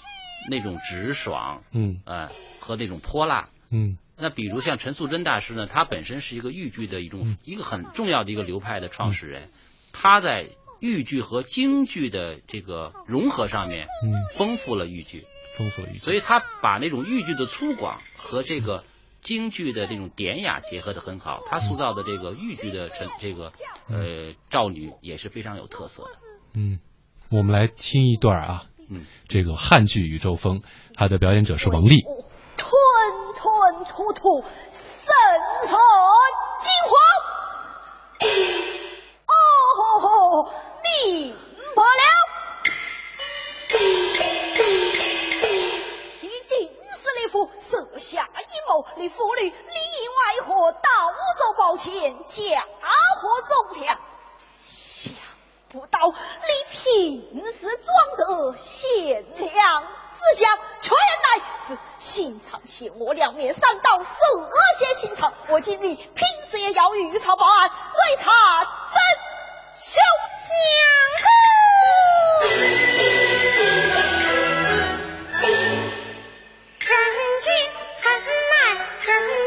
那种直爽，嗯。呃，和那种泼辣。嗯。那比如像陈素贞大师呢，她本身是一个豫剧的一种、嗯。一个很重要的一个流派的创始人，她在豫剧和京剧的这个融合上面，嗯，丰富了豫剧。丰富了豫剧。所以他把那种豫剧的粗犷和这个京剧的这种典雅结合的很好，他塑造的这个豫剧的陈这个呃赵女也是非常有特色的。嗯，我们来听一段啊，嗯，这个汉剧《宇宙风》，它的表演者是王丽。吞吞吐吐，神色惊慌。哦吼吼，明白了。设下阴谋，你父女里应外合，到走抱歉，嫁祸忠良。想不到你平时装得贤良之相，全乃是心肠险恶，两面三刀，涉险心肠。我今日平时也要与他报案，追查真凶真乃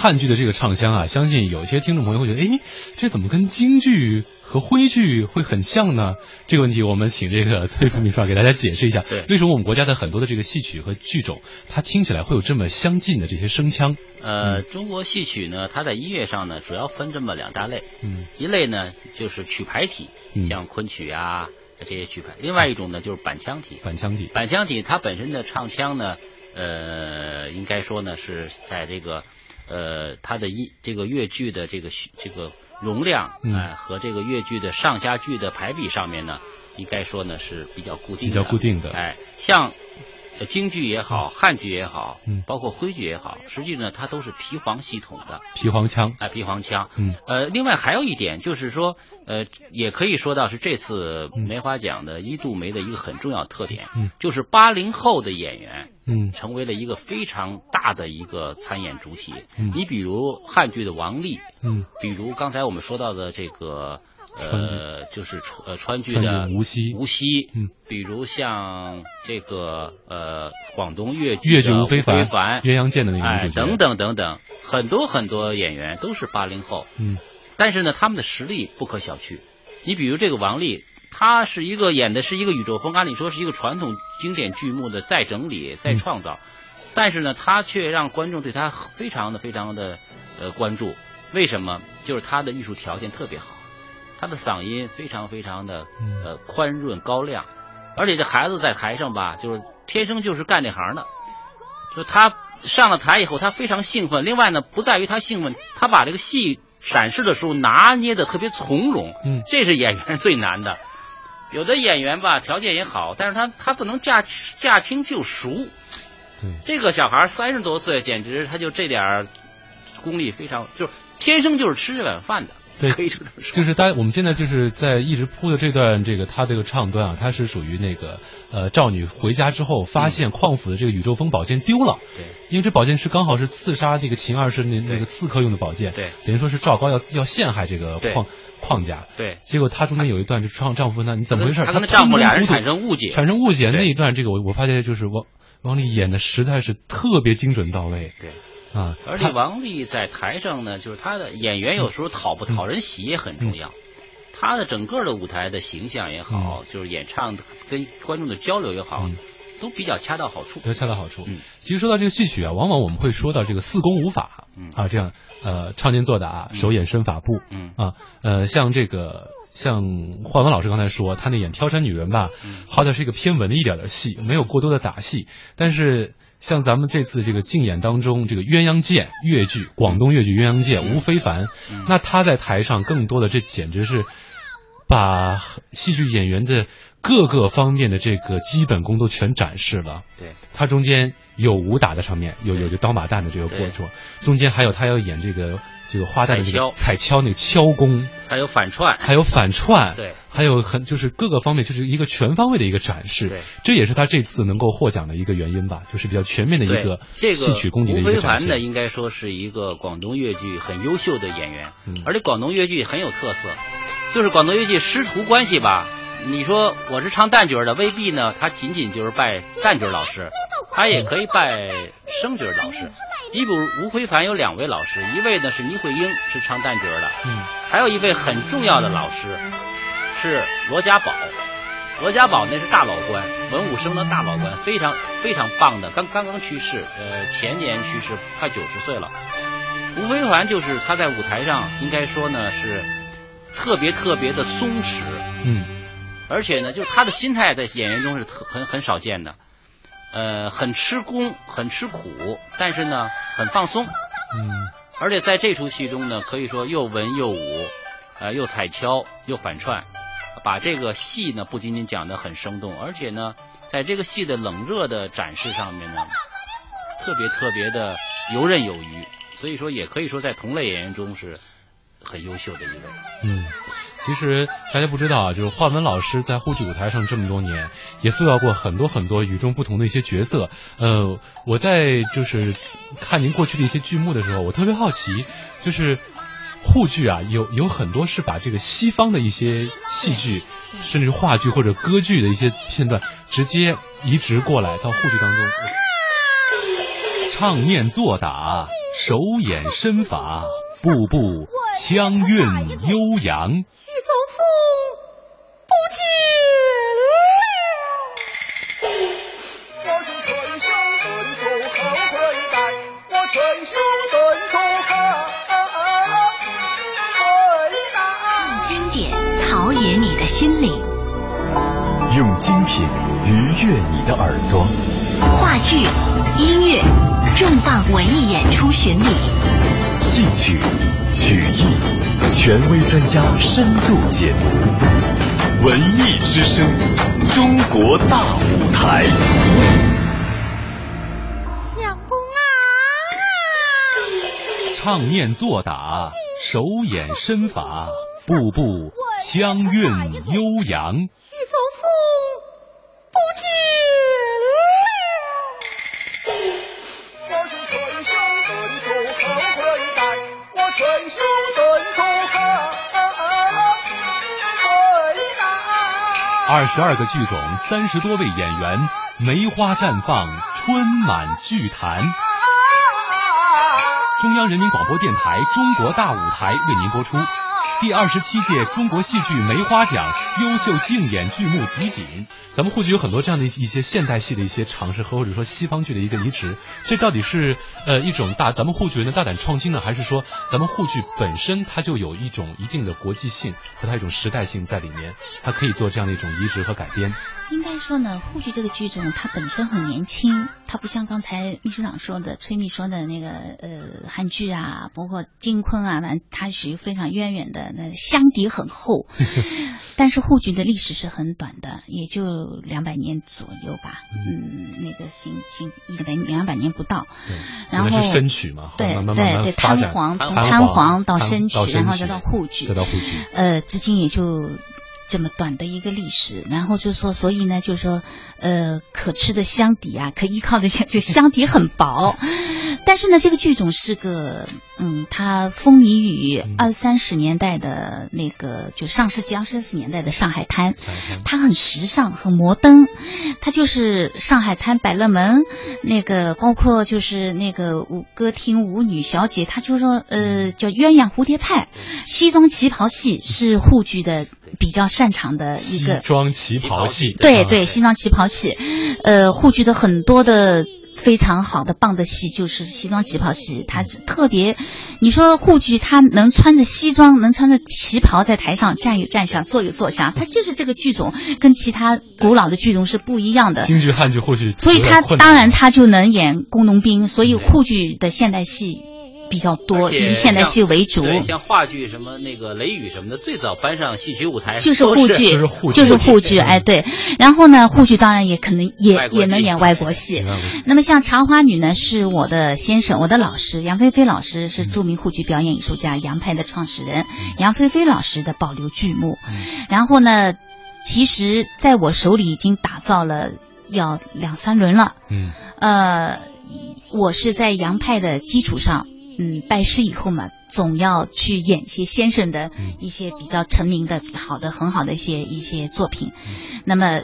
汉剧的这个唱腔啊，相信有些听众朋友会觉得，哎，这怎么跟京剧和徽剧会很像呢？这个问题我们请这个崔福秘书给大家解释一下，对。为什么我们国家的很多的这个戏曲和剧种，它听起来会有这么相近的这些声腔？呃，中国戏曲呢，它在音乐上呢，主要分这么两大类，嗯。一类呢就是曲牌体，嗯。像昆曲啊这些曲牌；另外一种呢就是板腔体。板腔体，板腔体它本身的唱腔呢，呃，应该说呢是在这个呃它的一这个越剧的这个这个容量，嗯呃和这个越剧的上下句的排比上面呢，应该说呢是比较固定的，比较固定的哎，像。呃京剧也好，汉剧也好，嗯。包括徽剧也好，实际呢它都是皮黄系统的，皮黄腔，哎，皮黄腔。嗯。呃，另外还有一点就是说，呃，也可以说到是这次嗯。梅花奖的一度梅的一个很重要特点，嗯。就是八零后的演员嗯。成为了一个非常大的一个参演主体。嗯。你比如汉剧的王丽，嗯，比如刚才我们说到的这个。呃，就是川呃川剧的无锡。无锡，嗯，比如像这个呃广东粤越剧的非吴非凡凡、鸳鸯剑的那个女哎主角。等等等等，很多很多演员都是八零后，嗯。但是呢，他们的实力不可小觑。你比如这个王丽，她是一个演的是一个宇宙风，按理说是一个传统经典剧目的再整理、再创造，但是呢，她却让观众对她非常的非常的呃关注。为什么？就是她的艺术条件特别好，她的嗓音非常非常的嗯呃宽润高亮，而且这孩子在台上吧，就是天生就是干这行的，就他上了台以后，他非常兴奋。另外呢，不在于他兴奋，他把这个戏展示的时候拿捏的特别从容，嗯这是演员最难的。有的演员吧，条件也好，但是他他不能驾驾轻就熟。对，这个小孩三十多岁，简直他就这点儿功力非常，就是天生就是吃这碗饭的。对可以这么说。就是大家我们现在就是在一直铺的这段这个他这个唱段啊，它是属于那个呃赵女回家之后发现矿府的这个宇宙风宝剑丢了，对，因为这宝剑是刚好是刺杀那个秦二世那那个刺客用的宝剑，对等于说是赵高要要陷害这个对邝邝家，对结果他中间有一段就丈丈夫问他你怎么回事，他跟他丈夫俩人产生误解产生误解那一段这个我我发现就是王王丽演的实在是特别精准到位，对。啊，而且王丽在台上呢，就是她的演员有时候讨不讨人喜也很重要。她的整个的舞台的形象也好，就是演唱跟观众的交流也好，都比较恰到好处。都恰到好处。嗯其实说到这个戏曲啊，往往我们会说到这个四功五法，嗯啊，这样呃，唱念做打、手眼身法步，嗯啊，呃，像这个像焕文老师刚才说，他那演挑山女人吧，嗯好歹是一个偏文一点的戏，没有过多的打戏，但是。像咱们这次这个竞演当中，这个鸳鸯剑越剧，广东越剧鸳鸯剑，吴非凡，嗯。那他在台上更多的这简直是把戏剧演员的各个方面的这个基本功都全展示了。对，他中间有武打的场面，有有这刀马旦的这个过程，中间还有他要演这个这个花旦的这个彩敲那个敲功，还有反串，还有反串，对，还有很就是各个方面就是一个全方位的一个展示，对，这也是他这次能够获奖的一个原因吧，就是比较全面的一个这个戏曲功底的一个展现。非凡呢，应该说是一个广东越剧很优秀的演员，嗯。而且广东越剧很有特色，就是广东越剧师徒关系吧。你说我是唱旦角的，未必呢，他仅仅就是拜旦角老师，他也可以拜生角老师。你比如吴非凡有两位老师，一位呢是倪慧英，是唱旦角的，嗯，还有一位很重要的老师是罗家宝。罗家宝那是大老官，文武生的大老官，非常非常棒的，刚刚刚去世，呃，前年去世，快九十岁了。吴非凡就是他在舞台上，应该说呢是特别特别的松弛，嗯，而且呢，就是他的心态在演员中是很很少见的，呃，很吃功，很吃苦，但是呢，很放松，嗯，而且在这出戏中呢，可以说又文又武，呃，又彩敲又反串，把这个戏呢不仅仅讲得很生动，而且呢，在这个戏的冷热的展示上面呢，特别特别的游刃有余，所以说也可以说在同类演员中是很优秀的一位。嗯，其实大家不知道啊，就是华文老师在沪剧舞台上这么多年，也塑造过很多很多与众不同的一些角色。呃，我在就是看您过去的一些剧目的时候，我特别好奇，就是沪剧啊，有有很多是把这个西方的一些戏剧，甚至话剧或者歌剧的一些片段，直接移植过来到沪剧当中。唱念做打，手眼身法，步步腔韵悠扬。玉宗父不见了。我是春秋顿足后悔改，我春秋顿足悔改。经典陶冶你的心灵，用精品愉悦你的耳朵。话剧、音乐、重磅文艺演出巡礼，戏曲、曲艺，权威专家深度解读。文艺之声，中国大舞台。相公啊！唱念做打，手眼身法，步步腔韵悠扬。二十二个剧种，三十多位演员，梅花绽放，春满剧坛。中央人民广播电台《中国大舞台》为您播出第二十七届中国戏剧梅花奖优秀竞演剧目集锦。咱们沪剧有很多这样的一些现代戏的一些尝试和或者说西方剧的一个移植，这到底是呃一种大咱们沪剧人的大胆创新呢，还是说咱们沪剧本身它就有一种一定的国际性和它一种时代性在里面，它可以做这样的一种移植和改编？应该说呢，沪剧这个剧种它本身很年轻，它不像刚才秘书长说的、崔秘说的那个呃韩剧啊，包括金昆啊，完它属于非常渊源的的，那箱底很厚。但是沪剧的历史是很短的，也就两百年左右吧。嗯，那个新新一百两百年不到。然后原来是申曲嘛，对慢慢慢慢对对，发展瘫黄从瘫瘫黄到瘫申曲然后再到沪剧，再到沪剧。呃，至今也就这么短的一个历史，然后就说，所以呢，就是说，呃，可吃的箱底啊，可依靠的箱，就箱底很薄。但是呢，这个剧种是个，嗯，它风靡于二三十年代的那个，就上世纪二三十年代的上海滩，它很时尚，很摩登，它就是上海滩百乐门那个，包括就是那个舞歌厅舞女小姐，她就说，呃，叫鸳鸯蝴蝶派，西装旗袍戏是沪剧的比较擅长的一西个装旗袍戏，啊对对，西装旗袍戏，呃，沪剧的很多的非常好的棒的戏就是西装旗袍戏，它是特别，你说沪剧它能穿着西装，能穿着旗袍在台上站有站下，坐有坐下，它就是这个剧种跟其他古老的剧种是不一样的。京剧、汉剧、沪剧，所以他当然他就能演工农兵，所以沪剧的现代戏比较多，以现代戏为主。对，像话剧什么那个雷雨什么的，最早搬上戏曲舞台就是都沪剧，是就是沪剧，哎，对。然后呢，沪剧当然也可能也也能演外国戏。那么像《茶花女》呢，是我的先生，我的老师杨菲菲老师是著名沪剧表演艺术家杨派的创始人，杨菲菲老师的保留剧目。然后呢，其实在我手里已经打造了要两三轮了。嗯，呃，我是在杨派的基础上，嗯，拜师以后嘛，总要去演一些先生的一些比较成名的、好的、很好的一些一些作品。那么，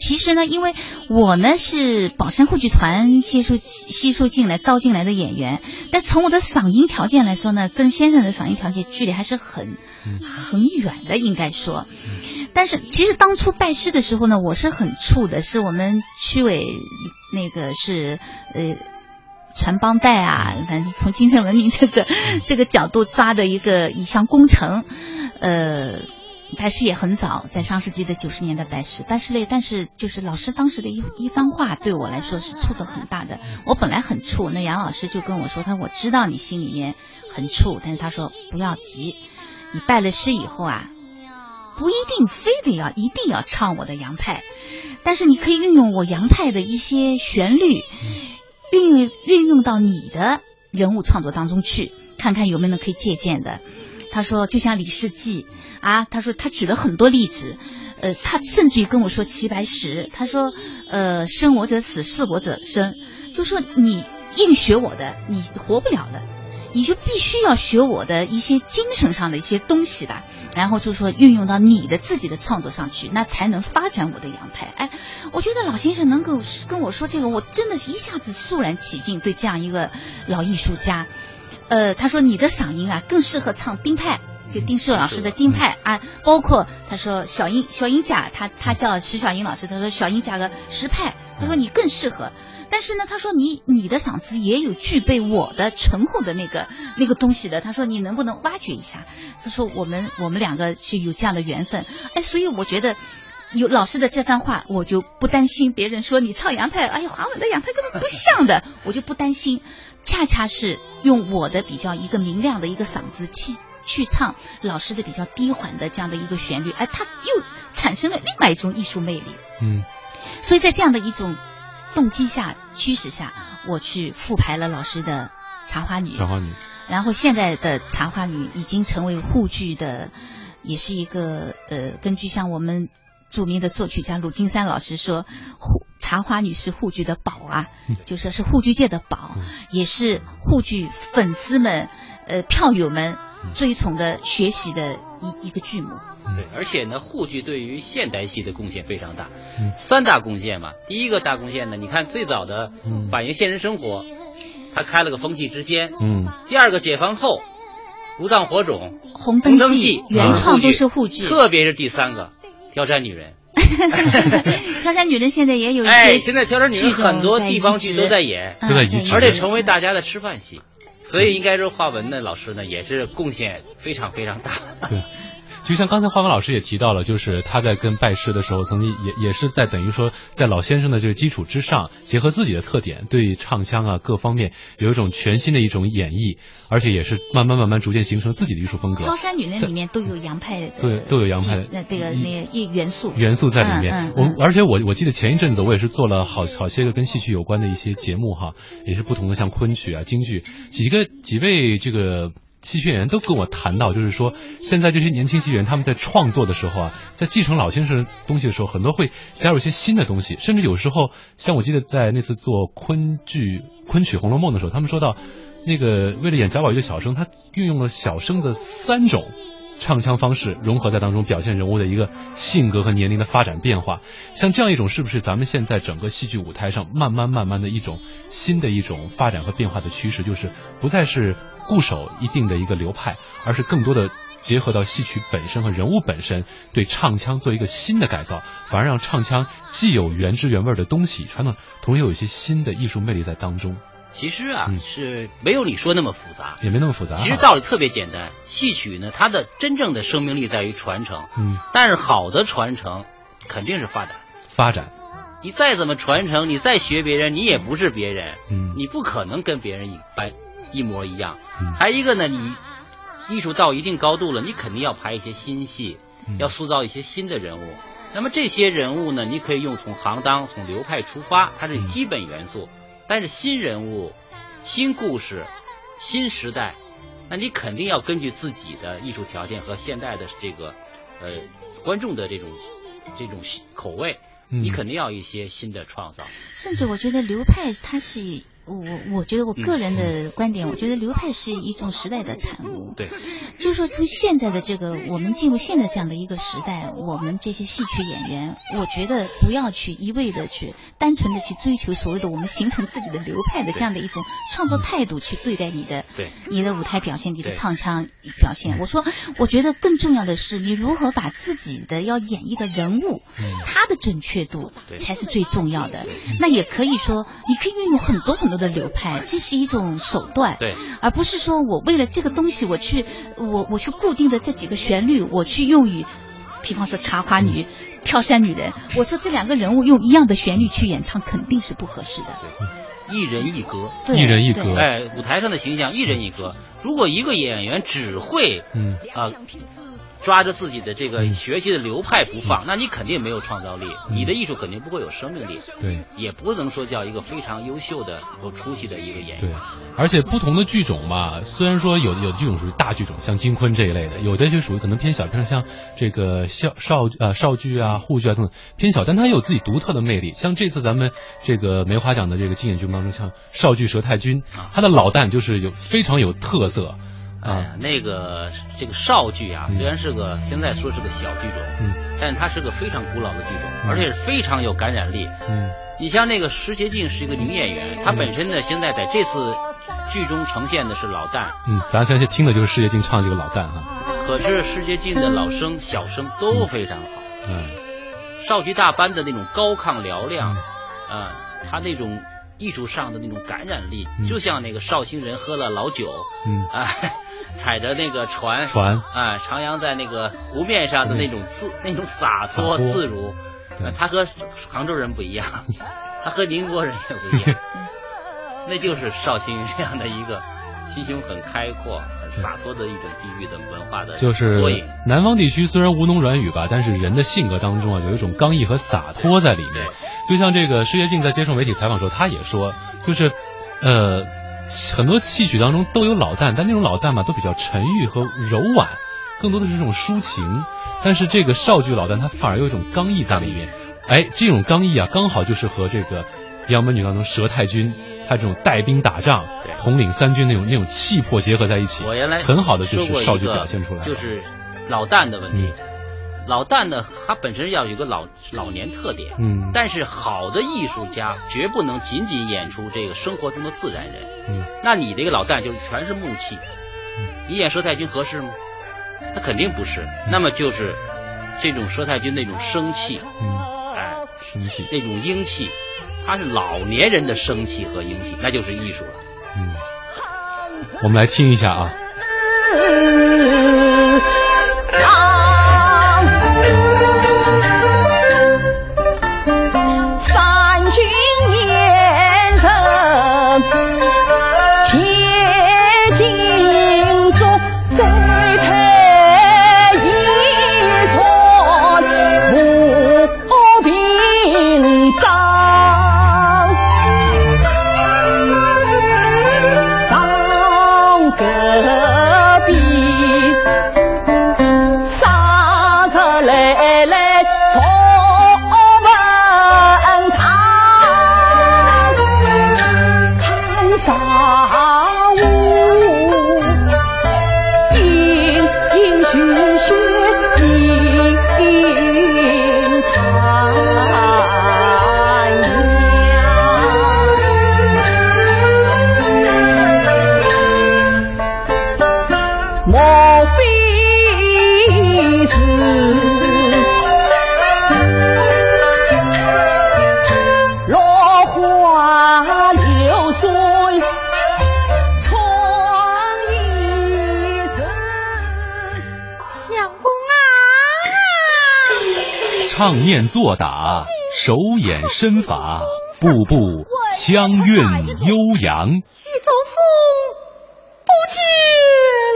其实呢，因为我呢是宝山沪剧团吸收吸收进来招进来的演员，但从我的嗓音条件来说呢，跟先生的嗓音条件距离还是很很远的，应该说。但是其实当初拜师的时候呢，我是很怵的，是我们区委那个是呃。传帮带啊，反正从精神文明这个、这个角度抓的一个一项工程，呃，拜师也很早，在上世纪的九十年代拜师，但是呢，但是就是老师当时的一一番话对我来说是触动很大的。我本来很怵，那杨老师就跟我说，他说我知道你心里面很怵，但是他说不要急，你拜了师以后啊，不一定非得要一定要唱我的杨派，但是你可以运用我杨派的一些旋律。运运用到你的人物创作当中去，看看有没有可以借鉴的。他说，就像李世济啊，他说他举了很多例子，呃，他甚至于跟我说齐白石，他说，呃，生我者死，死我者生，就说你硬学我的，你活不了了。你就必须要学我的一些精神上的一些东西的，然后就说运用到你的自己的创作上去，那才能发展我的洋派。哎，我觉得老先生能够跟我说这个，我真的是一下子肃然起敬。对这样一个老艺术家，呃，他说你的嗓音啊更适合唱丁派。就丁世老师的丁派啊，包括他说小英小英甲，他他叫石小英老师，他说小英甲个石派，他说你更适合。但是呢，他说你你的嗓子也有具备我的醇厚的那个那个东西的，他说你能不能挖掘一下？他说我们我们两个是有这样的缘分，哎，所以我觉得。有老师的这番话，我就不担心别人说你唱杨派，哎呀，华文的杨派根本不像的，我就不担心。恰恰是用我的比较一个明亮的一个嗓子去去唱老师的比较低缓的这样的一个旋律，哎，它又产生了另外一种艺术魅力。嗯，所以在这样的一种动机下、驱使下，我去复排了老师的《茶花女》。茶花女。然后现在的《茶花女》已经成为沪剧的，也是一个呃，根据像我们。著名的作曲家鲁金山老师说：“沪茶花女是沪剧的宝啊，就说是沪剧界的宝，也是沪剧粉丝们、呃票友们追崇的、学习的一一个剧目。对，而且呢，沪剧对于现代戏的贡献非常大，三大贡献嘛。第一个大贡献呢，你看最早的反映现实生活，他开了个风气之先。嗯。第二个解放后，如荡火种、红灯记原创都是沪剧，特别是第三个。挑山女人，挑山女人现在也有一些，哎，现在挑山女人很多地方剧都在演，都在演，而且成为大家的吃饭戏，所以应该说华文的老师呢也是贡献非常非常大。就像刚才华文老师也提到了，就是他在跟拜师的时候，曾经也也是在等于说，在老先生的这个基础之上，结合自己的特点，对唱腔啊各方面有一种全新的一种演绎，而且也是慢慢慢慢逐渐形成自己的艺术风格。高山女人里面都有洋派的，对，都有洋派的那这个那个元素元素在里面。嗯嗯我而且我我记得前一阵子我也是做了好好些个跟戏曲有关的一些节目哈，也是不同的像昆曲啊、京剧，几个几位这个。戏剧演员都跟我谈到，就是说，现在这些年轻戏剧员他们在创作的时候啊，在继承老先生东西的时候，很多会加入一些新的东西，甚至有时候，像我记得在那次做昆剧昆曲《红楼梦》的时候，他们说到，那个为了演贾宝玉的小生，他运用了小生的三种唱腔方式融合在当中，表现人物的一个性格和年龄的发展变化。像这样一种，是不是咱们现在整个戏剧舞台上慢慢慢慢的一种新的一种发展和变化的趋势，就是不再是固守一定的一个流派，而是更多的结合到戏曲本身和人物本身，对唱腔做一个新的改造，反而让唱腔既有原汁原味的东西，传统同时有一些新的艺术魅力在当中，其实啊，是没有你说那么复杂。也没那么复杂。其实道理特别简单，戏曲呢，它的真正的生命力在于传承。嗯，但是好的传承肯定是发展。发展，你再怎么传承，你再学别人，你也不是别人。嗯，你不可能跟别人一般一模一样。嗯还一个呢，你艺术到一定高度了，你肯定要拍一些新戏，嗯要塑造一些新的人物。那么这些人物呢，你可以用从行当、从流派出发，它是基本元素。但是新人物、新故事、新时代，那你肯定要根据自己的艺术条件和现代的这个呃观众的这种这种口味，嗯你肯定要一些新的创造。甚至我觉得流派它是我我觉得我个人的观点，我觉得流派是一种时代的产物。对，就是说从现在的这个我们进入现在这样的一个时代，我们这些戏曲演员，我觉得不要去一味的去单纯的去追求所谓的我们形成自己的流派的这样的一种创作态度去对待你的对你的舞台表现，你的唱腔表现。我说，我觉得更重要的是你如何把自己的要演绎的人物，他的准确度才是最重要的。那也可以说，你可以运用很多很多的流派，这是一种手段。对，而不是说我为了这个东西，我去我我去固定的这几个旋律，我去用于，比方说茶花女、跳山女人，我说这两个人物用一样的旋律去演唱，肯定是不合适的。一人一格，对一人一格哎，舞台上的形象一人一格。如果一个演员只会嗯啊、抓着自己的这个学习的流派不放，那你肯定没有创造力，你的艺术肯定不会有生命力，对。也不能说叫一个非常优秀的、有出息的一个演员。对，而且不同的剧种嘛，虽然说有的有的剧种属于大剧种，像金昆这一类的，有的就属于可能偏小，像像这个少少呃少剧啊、沪剧啊等等偏小，但它有自己独特的魅力。像这次咱们这个梅花奖的这个竞演剧目当中，像少剧《佘太君》，他的老旦就是有非常有特色哎呀，那个这个少剧啊，虽然是个现在说是个小剧种，嗯，但是它是个非常古老的剧种，而且是非常有感染力。嗯，你像那个石洁静是一个女演员，她本身呢现在在这次剧中呈现的是老旦，嗯，咱现在听的就是石洁静唱这个老旦哈，可是石洁静的老生、小生都非常好。嗯，少剧大班的那种高亢嘹亮，呃，他那种艺术上的那种感染力，就像那个绍兴人喝了老酒，嗯。啊、踩着那个船，船。啊、徜徉在那个湖面上的那种自、那种洒脱自如，他和杭州人不一样，他和宁波人也不一样，那就是绍兴这样的一个心胸很开阔、很洒脱的一种地域的文化的就是所以。南方地区虽然吴侬软语吧，但是人的性格当中啊，有一种刚毅和洒脱在里面。就像这个施洁净在接受媒体采访的时候，他也说，就是呃，很多戏曲当中都有老旦，但那种老旦嘛，都比较沉郁和柔婉，更多的是这种抒情。但是这个少剧老旦，他反而有一种刚毅在里面。哎，这种刚毅啊，刚好就是和这个《杨门女》当中佘太君他这种带兵打仗、统领三军那种那种气魄结合在一起，我原来很好的就说过一是少剧个表现出来。就是老旦的问题。老旦呢，他本身要有个老老年特点，嗯。但是好的艺术家绝不能仅仅演出这个生活中的自然人，嗯，那你这个老旦就是全是木气，你演佘太君合适吗？那肯定不是，那么就是这种佘太君那种生气，嗯，哎，生气，那种英气，他是老年人的生气和英气，那就是艺术了。嗯，我们来听一下啊。啊唱念做打，手眼身法，步步腔韵悠扬。玉宗父不见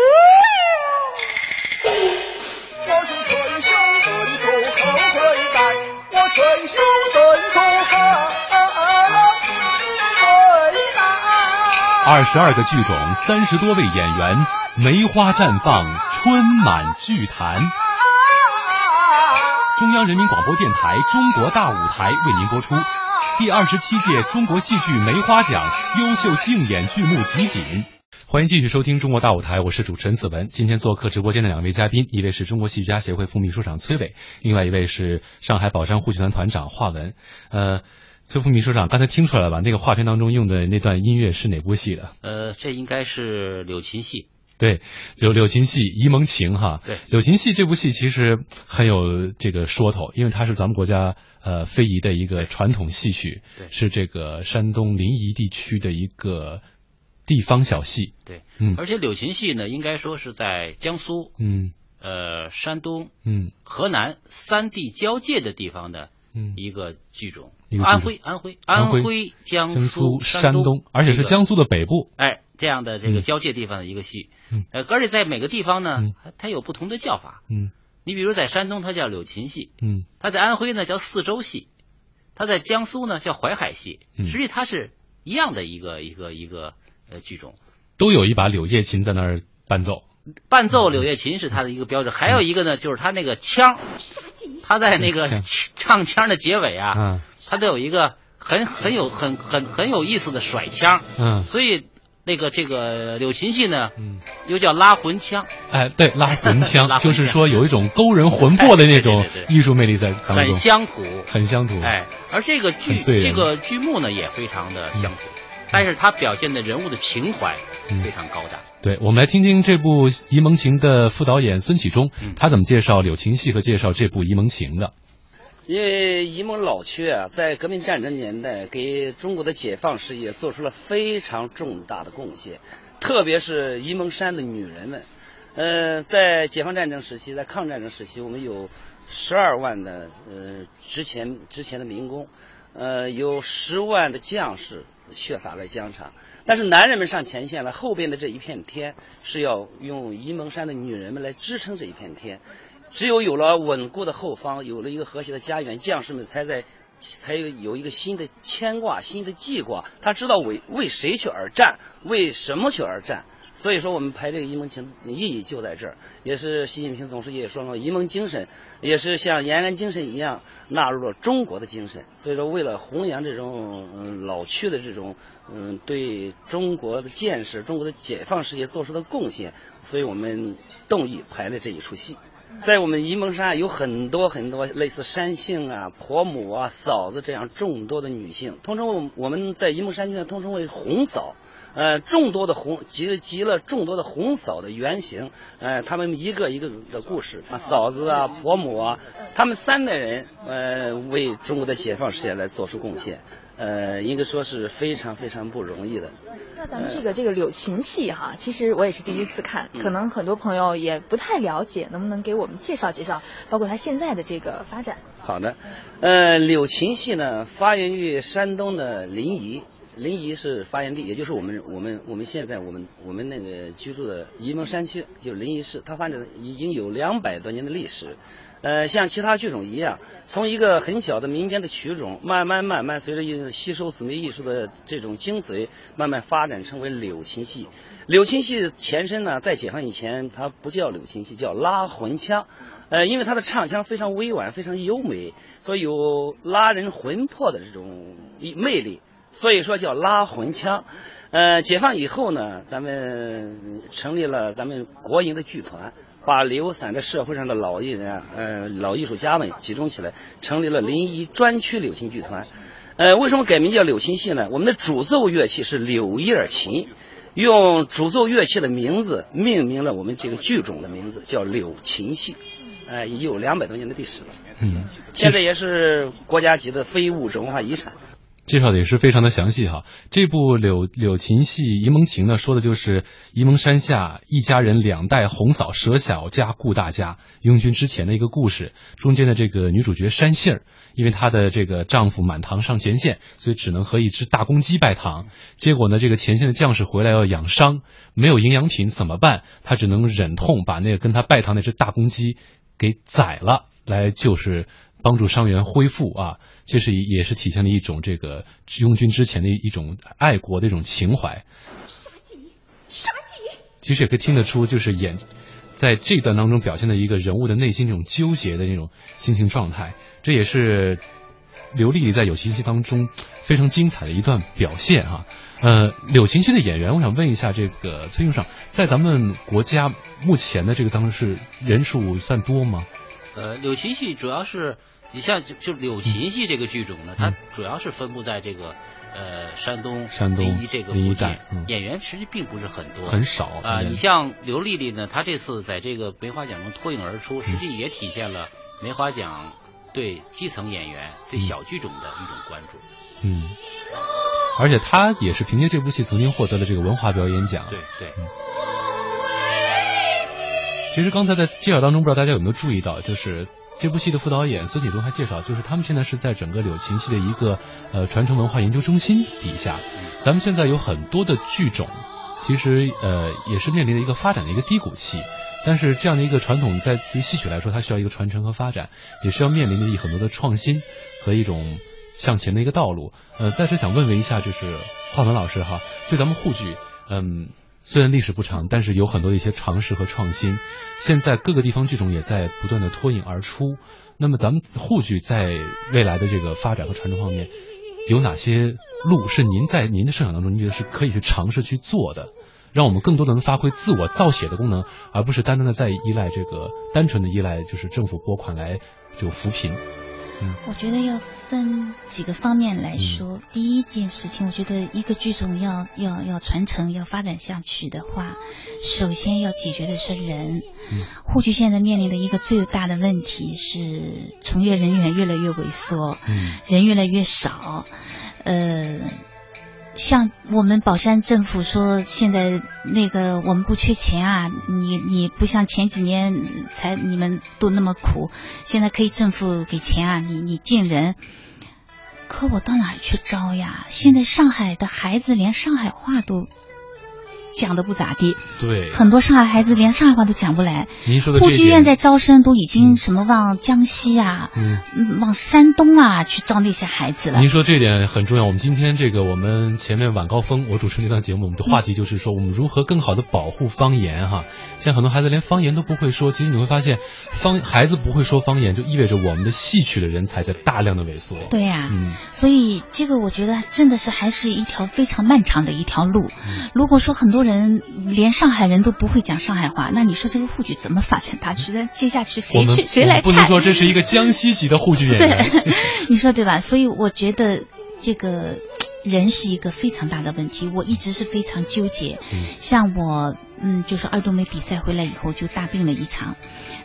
了。我是春秋顿足后悔待，我春秋顿足后悔待。二十二个剧种，三十多位演员，梅花绽放，春满剧坛。中央人民广播电台《中国大舞台》为您播出第二十七届中国戏剧梅花奖优秀竞演剧目集锦。欢迎继续收听《中国大舞台》，我是主持人子文。今天做客直播间的两位嘉宾，一位是中国戏剧家协会副秘书长崔伟，另外一位是上海宝山沪剧团团长华文。呃，崔副秘书长，刚才听出来了吧？那个画片当中用的那段音乐是哪部戏的？呃，这应该是柳琴戏。对，柳柳琴戏《沂蒙情》哈，对，柳琴戏这部戏其实很有这个说头，因为它是咱们国家呃非遗的一个传统戏曲，对是这个山东临沂地区的一个地方小戏，对，嗯。而且柳琴戏呢，应该说是在江苏、嗯。呃山东、嗯。河南三地交界的地方的嗯。一个剧种。安徽、安徽、安徽徽、江江苏、山东，而且是江苏的北部，哎，这样的这个嗯。交界地方的一个戏，嗯。呃，而且在每个地方呢嗯，它它有不同的叫法。嗯。你比如在山东，它叫柳琴戏；嗯。它在安徽呢叫四周戏；它在江苏呢叫淮海戏。嗯。实际它是一样的一个一个一个呃剧种。都有一把柳叶琴在那儿伴奏，伴奏柳叶琴是它的一个标志，还有一个呢就是它那个腔，它在那个 唱腔的结尾啊，嗯它都有一个很很有很很很有意思的甩腔，嗯。所以那个这个柳琴戏呢，嗯，又叫拉魂腔，哎，对，拉魂腔，魂腔。就是说有一种勾人魂魄的那种艺术魅力在当中，很乡土，很乡土，哎，而这个剧这个剧目呢也非常的乡土，但是它表现的人物的情怀嗯。非常高大。对，我们来听听这部《沂蒙情》的副导演孙启忠，嗯。他怎么介绍柳琴戏和介绍这部《沂蒙情》的。因为沂蒙老区啊，在革命战争年代给中国的解放事业做出了非常重大的贡献，特别是沂蒙山的女人们。呃，在解放战争时期，在抗战争时期，我们有十二万的呃之前之前的民工，呃，有十万的将士血洒在疆场。但是男人们上前线了，后边的这一片天是要用沂蒙山的女人们来支撑这一片天。只有有了稳固的后方，有了一个和谐的家园，将士们才在才有有一个新的牵挂、新的记挂。他知道为为谁去而战，为什么去而战。所以说，我们排这个沂蒙情意义就在这儿，也是习近平总书记也说了，沂蒙精神也是像延安精神一样纳入了中国的精神。所以说，为了弘扬这种嗯老区的这种嗯对中国的建设、中国的解放事业做出的贡献，所以我们动议排了这一出戏。在我们沂蒙山有很多很多类似山杏啊、婆母啊、嫂子这样众多的女性，通称我我们在沂蒙山区呢通称为红嫂。呃，众多的红集集了众多的红嫂的原型，呃，他们一个一个的故事。啊，嫂子啊、婆母啊，他们三代人呃为中国的解放事业来做出贡献，呃，应该说是非常非常不容易的。那咱们这个这个柳琴戏哈，其实我也是第一次看，嗯可能很多朋友也不太了解，能不能给我们介绍介绍，包括它现在的这个发展？好的，呃，柳琴戏呢，发源于山东的临沂。临沂是发源地，也就是我们我们我们现在我们我们那个居住的沂蒙山区，就是临沂市，它发展已经有两百多年的历史。呃，像其他剧种一样，从一个很小的民间的曲种，慢慢慢慢随着吸收姊妹艺术的这种精髓，慢慢发展成为柳琴戏。柳琴戏前身呢，在解放以前，它不叫柳琴戏，叫拉魂腔。呃，因为它的唱腔非常委婉，非常优美，所以有拉人魂魄的这种魅力，所以说叫拉魂腔。呃，解放以后呢，咱们成立了咱们国营的剧团。把流散在社会上的老艺人啊，呃，老艺术家们集中起来，成立了临沂专区柳琴剧团。呃，为什么改名叫柳琴戏呢？我们的主奏乐器是柳叶琴，用主奏乐器的名字命名了我们这个剧种的名字，叫柳琴戏。呃，已有两百多年的历史了。嗯，现在也是国家级的非物质文化遗产。介绍的也是非常的详细哈。这部柳柳琴戏《沂蒙情》呢，说的就是沂蒙山下一家人两代红嫂舍小家顾大家，拥军之前的一个故事。中间的这个女主角山杏儿，因为她的这个丈夫满堂上前线，所以只能和一只大公鸡拜堂。结果呢，这个前线的将士回来要养伤，没有营养品怎么办？她只能忍痛把那个跟她拜堂那只大公鸡给宰了，来就是帮助伤员恢复啊。这是也是体现了一种这个拥军之前的一种爱国的一种情怀。其实也可以听得出，就是演在这段当中表现的一个人物的内心那种纠结的那种心情状态。这也是刘丽丽在有琴戏当中非常精彩的一段表现哈。呃，柳琴戏的演员，我想问一下这个崔永尚，在咱们国家目前的这个当中是人数算多吗？呃，柳琴戏主要是。你像就就柳琴戏这个剧种呢，它主要是分布在这个呃山东山东临沂这个附近，嗯、演员实际并不是很多，很少啊。你像刘丽丽呢，她这次在这个梅花奖中脱颖而出，实际也体现了梅花奖对基层演员、对小剧种的一种关注。嗯，而且她也是凭借这部戏曾经获得了这个文化表演奖。对对。嗯其实刚才在介绍当中，不知道大家有没有注意到，就是。这部戏的副导演孙铁东还介绍，就是他们现在是在整个柳琴戏的一个呃传承文化研究中心底下。咱们现在有很多的剧种，其实呃也是面临着一个发展的一个低谷期。但是这样的一个传统，在对戏曲来说，它需要一个传承和发展，也是要面临着很多的创新和一种向前的一个道路。呃，在这想问问一下，就是华文老师哈，对咱们沪剧，嗯。虽然历史不长，但是有很多的一些尝试和创新。现在各个地方剧种也在不断的脱颖而出。那么咱们沪剧在未来的这个发展和传承方面，有哪些路是您在您的设想当中，您觉得是可以去尝试去做的，让我们更多的能发挥自我造血的功能，而不是单单的在依赖这个单纯的依赖就是政府拨款来就扶贫。我觉得要分几个方面来说。第一件事情，我觉得一个剧种要要要传承、要发展下去的话，首先要解决的是人。沪剧现在面临的一个最大的问题是，从业人员越来越萎缩，人越来越少。呃。像我们宝山政府说，现在那个我们不缺钱啊，你你不像前几年才你们都那么苦，现在可以政府给钱啊，你你进人，可我到哪儿去招呀？现在上海的孩子连上海话都。讲的不咋地，对，很多上海孩子连上海话都讲不来。您说的沪剧院在招生都已经什么往江西啊，嗯，往山东啊去招那些孩子了。您说这点很重要。我们今天这个我们前面晚高峰，我主持那档节目，我们的话题就是说我们如何更好的保护方言哈。现在很多孩子连方言都不会说，其实你会发现，方孩子不会说方言，就意味着我们的戏曲的人才在大量的萎缩。对呀，嗯，所以这个我觉得真的是还是一条非常漫长的一条路。嗯如果说很多人连上海人都不会讲上海话，那你说这个沪剧怎么发展大去呢？接下去谁去谁来看？不能说这是一个江西籍的沪剧演员。对，你说对吧？所以我觉得这个人是一个非常大的问题，我一直是非常纠结。像我，嗯，就是二度梅比赛回来以后就大病了一场，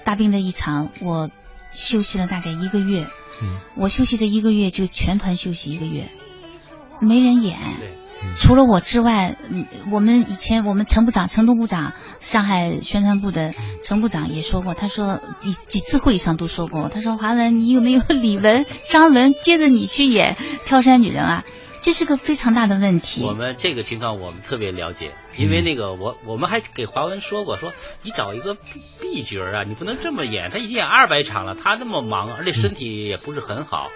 大病了一场，我休息了大概一个月。嗯，我休息这一个月就全团休息一个月，没人演。除了我之外，嗯，我们以前我们陈部长、成都部长，上海宣传部的陈部长也说过，他说几几次会议上都说过，他说华文，你有没有李文、张文接着你去演《挑山女人》啊？这是个非常大的问题。我们这个情况我们特别了解，因为那个我我们还给华文说过，说你找一个 B 角啊，你不能这么演，他已经演二百场了，他那么忙，而且身体也不是很好。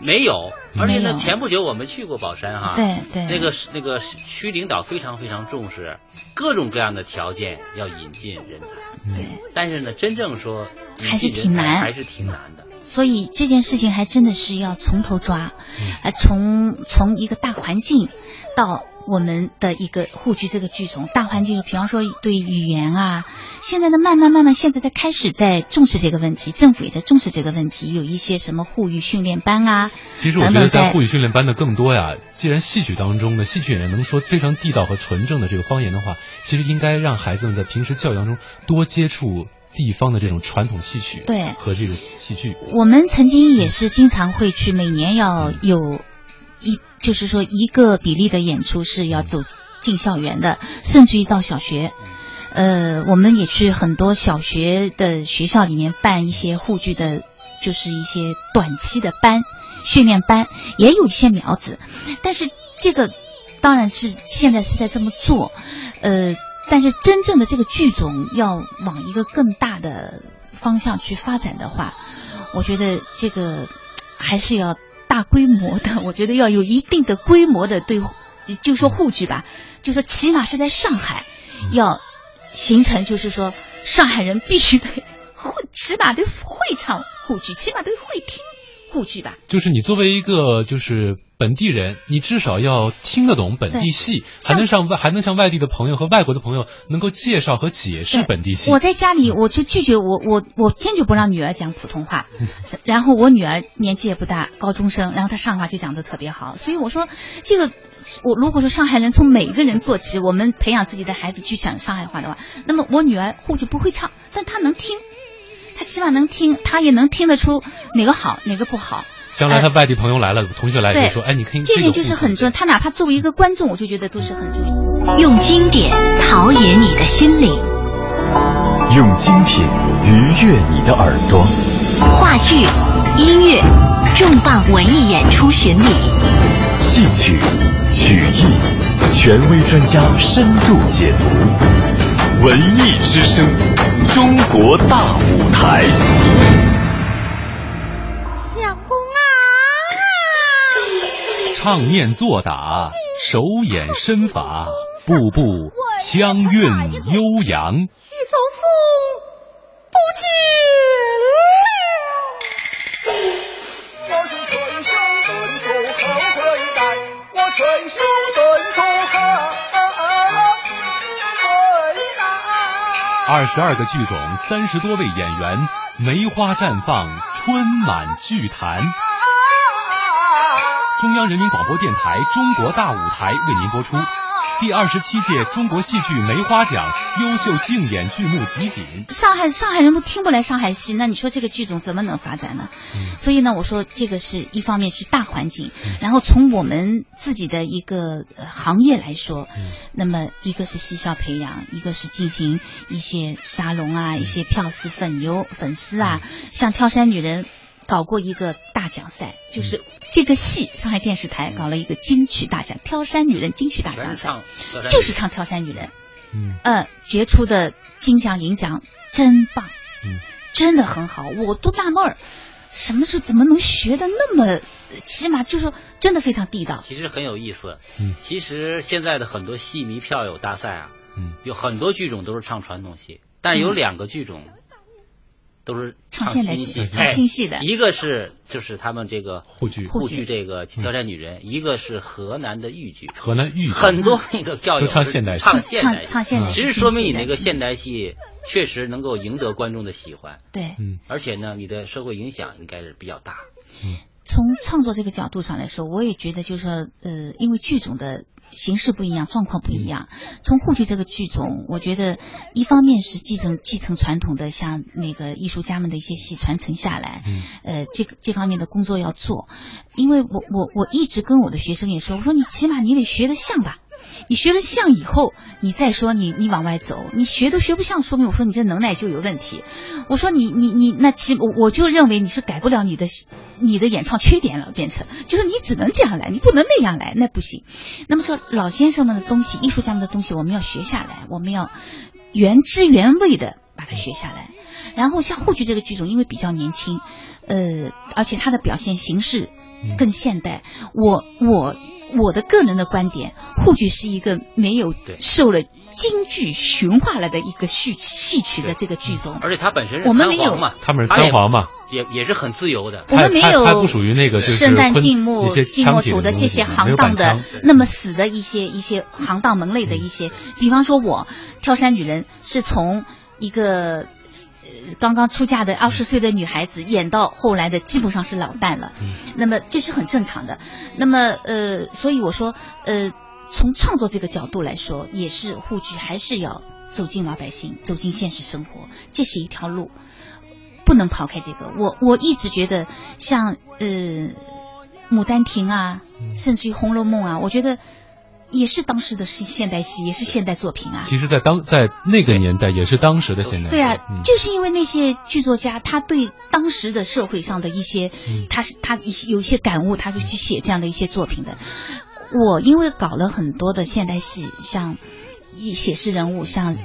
没有，而且呢，前不久我们去过宝山哈，对对。那个是那个区领导非常非常重视各种各样的条件要引进人才，对，但是呢，真正说还是挺难。还是挺难的。所以这件事情还真的是要从头抓，嗯。呃，从从一个大环境到我们的一个沪剧这个剧种，大环境，比方说对语言啊，现在呢慢慢慢慢，现在在开始在重视这个问题，政府也在重视这个问题，有一些什么沪语训练班啊，其实我觉得在沪语训练班的更多呀。既然戏曲当中的戏曲演员能说非常地道和纯正的这个方言的话，其实应该让孩子们在平时教育当中多接触地方的这种传统戏曲，对和这个戏剧。我们曾经也是经常会去，每年要有一，就是说一个比例的演出是要走进校园的，甚至于到小学。呃，我们也去很多小学的学校里面办一些沪剧的，就是一些短期的班训练班，也有一些苗子，但是这个当然是现在是在这么做，呃，但是真正的这个剧种要往一个更大的方向去发展的话，我觉得这个还是要大规模的，我觉得要有一定的规模的对，就说沪剧吧，就说起码是在上海要形成，就是说上海人必须得会，起码得会唱沪剧，起码得会听沪剧吧。就是你作为一个就是本地人，你至少要听得懂本地戏，还能上外还能向外地的朋友和外国的朋友能够介绍和解释本地戏。我在家里我就拒绝我我我坚决不让女儿讲普通话，然后我女儿年纪也不大，高中生，然后她上海话就讲的特别好，所以我说这个我如果说上海人从每个人做起，我们培养自己的孩子去讲上海话的话，那么我女儿或许不会唱，但她能听，她起码能听，她也能听得出哪个好哪个不好。将来他外地朋友来了，同学来对就说：“哎，你可以这点个就是很重要，他哪怕作为一个观众，我就觉得都是很重要。用经典陶冶你的心灵，用精品愉悦你的耳朵。话剧、音乐、重磅文艺演出巡礼，戏曲、曲艺，权威专家深度解读。文艺之声，中国大舞台。唱念做打，手眼身法，步步腔韵悠扬。玉宗父不见了。我我。二十二个剧种，三十多位演员，梅花绽放，春满剧坛。中央人民广播电台《中国大舞台》为您播出第二十七届中国戏剧梅花奖优秀竞演剧目集锦。上海上海人都听不来上海戏，那你说这个剧种怎么能发展呢？所以呢，我说这个是一方面是大环境，然后从我们自己的一个呃行业来说，那么一个是戏校培养，一个是进行一些沙龙啊，一些票丝粉油粉丝啊，像跳山女人搞过一个大奖赛，就是。这个戏，上海电视台搞了一个金曲大奖，挑山女人金曲大奖赛，就是唱挑山女人。嗯，呃，决出的金奖银奖真棒，嗯，真的很好，我都纳闷儿，什么时候怎么能学的那么，起码就是真的非常地道。其实很有意思。嗯，其实现在的很多戏迷票友大赛啊，嗯，有很多剧种都是唱传统戏，但有两个剧种。都是唱现代戏戏，唱新戏的。一个是就是他们这个沪剧，沪剧这个《挑战女人》，一个是河南的豫剧。河南豫剧很多那个票友唱现代戏，唱现代戏，唱现代戏，其实说明你那个现代戏确实能够赢得观众的喜欢。对，嗯，而且呢，你的社会影响应该是比较大。嗯，从创作这个角度上来说，我也觉得就是说，呃，因为剧种的。形式不一样，状况不一样。从沪剧这个剧种，我觉得一方面是继承继承传统的，像那个艺术家们的一些戏传承下来，嗯、呃，这个这方面的工作要做。因为我我我一直跟我的学生也说，我说你起码你得学得像吧。你学了像以后，你再说你你往外走，你学都学不像，说明我说你这能耐就有问题。我说你你你那其我我就认为你是改不了你的你的演唱缺点了，变成就是你只能这样来，你不能那样来，那不行。那么说老先生们的东西，艺术家们的东西，我们要学下来，我们要原汁原味的把它学下来。然后像沪剧这个剧种，因为比较年轻，呃，而且它的表现形式更现代。我我我的个人的观点，沪剧是一个没有受了京剧驯化了的一个戏戏曲的这个剧种。而且它本身是我们没有。单簧嘛，他们是单簧嘛，也也是很自由的。我们没有不属于那个就是生旦昆净木一些、净腔体的末土的这些行当的那么死的一些一些行当门类的一些，比方说我跳山女人是从一个。呃刚刚出嫁的二十岁的女孩子演到后来的基本上是老旦了，那么这是很正常的。那么呃，所以我说呃，从创作这个角度来说，也是沪剧还是要走进老百姓，走进现实生活，这是一条路。不能抛开这个。我我一直觉得像呃《牡丹亭》啊，甚至于《红楼梦》啊，我觉得也是当时的现现代戏，也是现代作品啊。其实，在当在那个年代，也是当时的现代。对啊，嗯就是因为那些剧作家，他对当时的社会上的一些，他是他一有一些感悟，他就去写这样的一些作品的。我因为搞了很多的现代戏，像一写实人物，像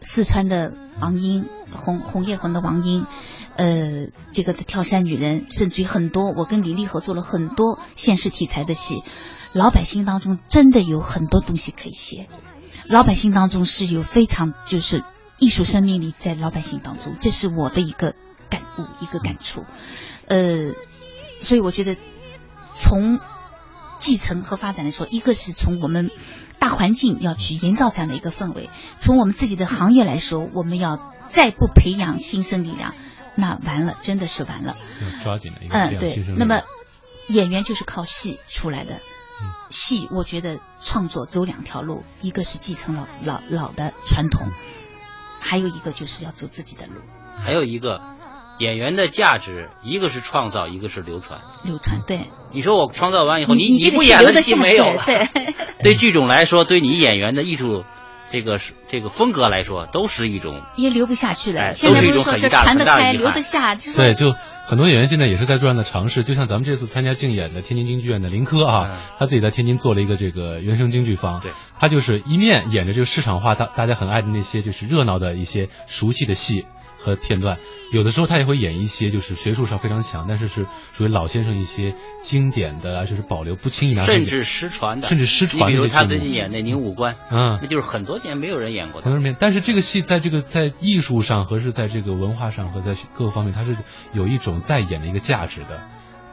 四川的王英，红红叶魂的王英，呃，这个的跳山女人，甚至于很多，我跟李丽合作了很多现实题材的戏，老百姓当中真的有很多东西可以写，老百姓当中是有非常就是艺术生命力在老百姓当中，这是我的一个感悟，一个感触，呃，所以我觉得从继承和发展来说，一个是从我们大环境要去营造这样的一个氛围，从我们自己的行业来说，我们要再不培养新生力量，那完了，真的是完了。抓紧了嗯，对那么演员就是靠戏出来的。嗯戏，我觉得创作走两条路，一个是继承老老老的传统，还有一个就是要走自己的路，还有一个演员的价值，一个是创造，一个是流传。流传。对，你说我创造完以后，你你不演了，戏没有了。对 对剧种来说，对你演员的艺术这个是这个风格来说，都是一种也留不下去了。哎现在都是一不是说是种很大传得开，很大的遗憾留得下，就是对，就很多演员现在也是在做这样的尝试，就像咱们这次参加竞演的天津京剧院的林科啊，他自己在天津做了一个这个原声京剧坊，对，他就是一面演着这个市场化大大家很爱的那些就是热闹的一些熟悉的戏。和片段，有的时候他也会演一些就是学术上非常强，但是是属于老先生一些经典的啊，就是保留不轻易拿甚至失传的，甚至失传的你比如他最近演的《宁武关》，嗯那就是很多年没有人演过的。很多但是这个戏在这个在艺术上和是在这个文化上和在各个方面，它是有一种再演的一个价值的，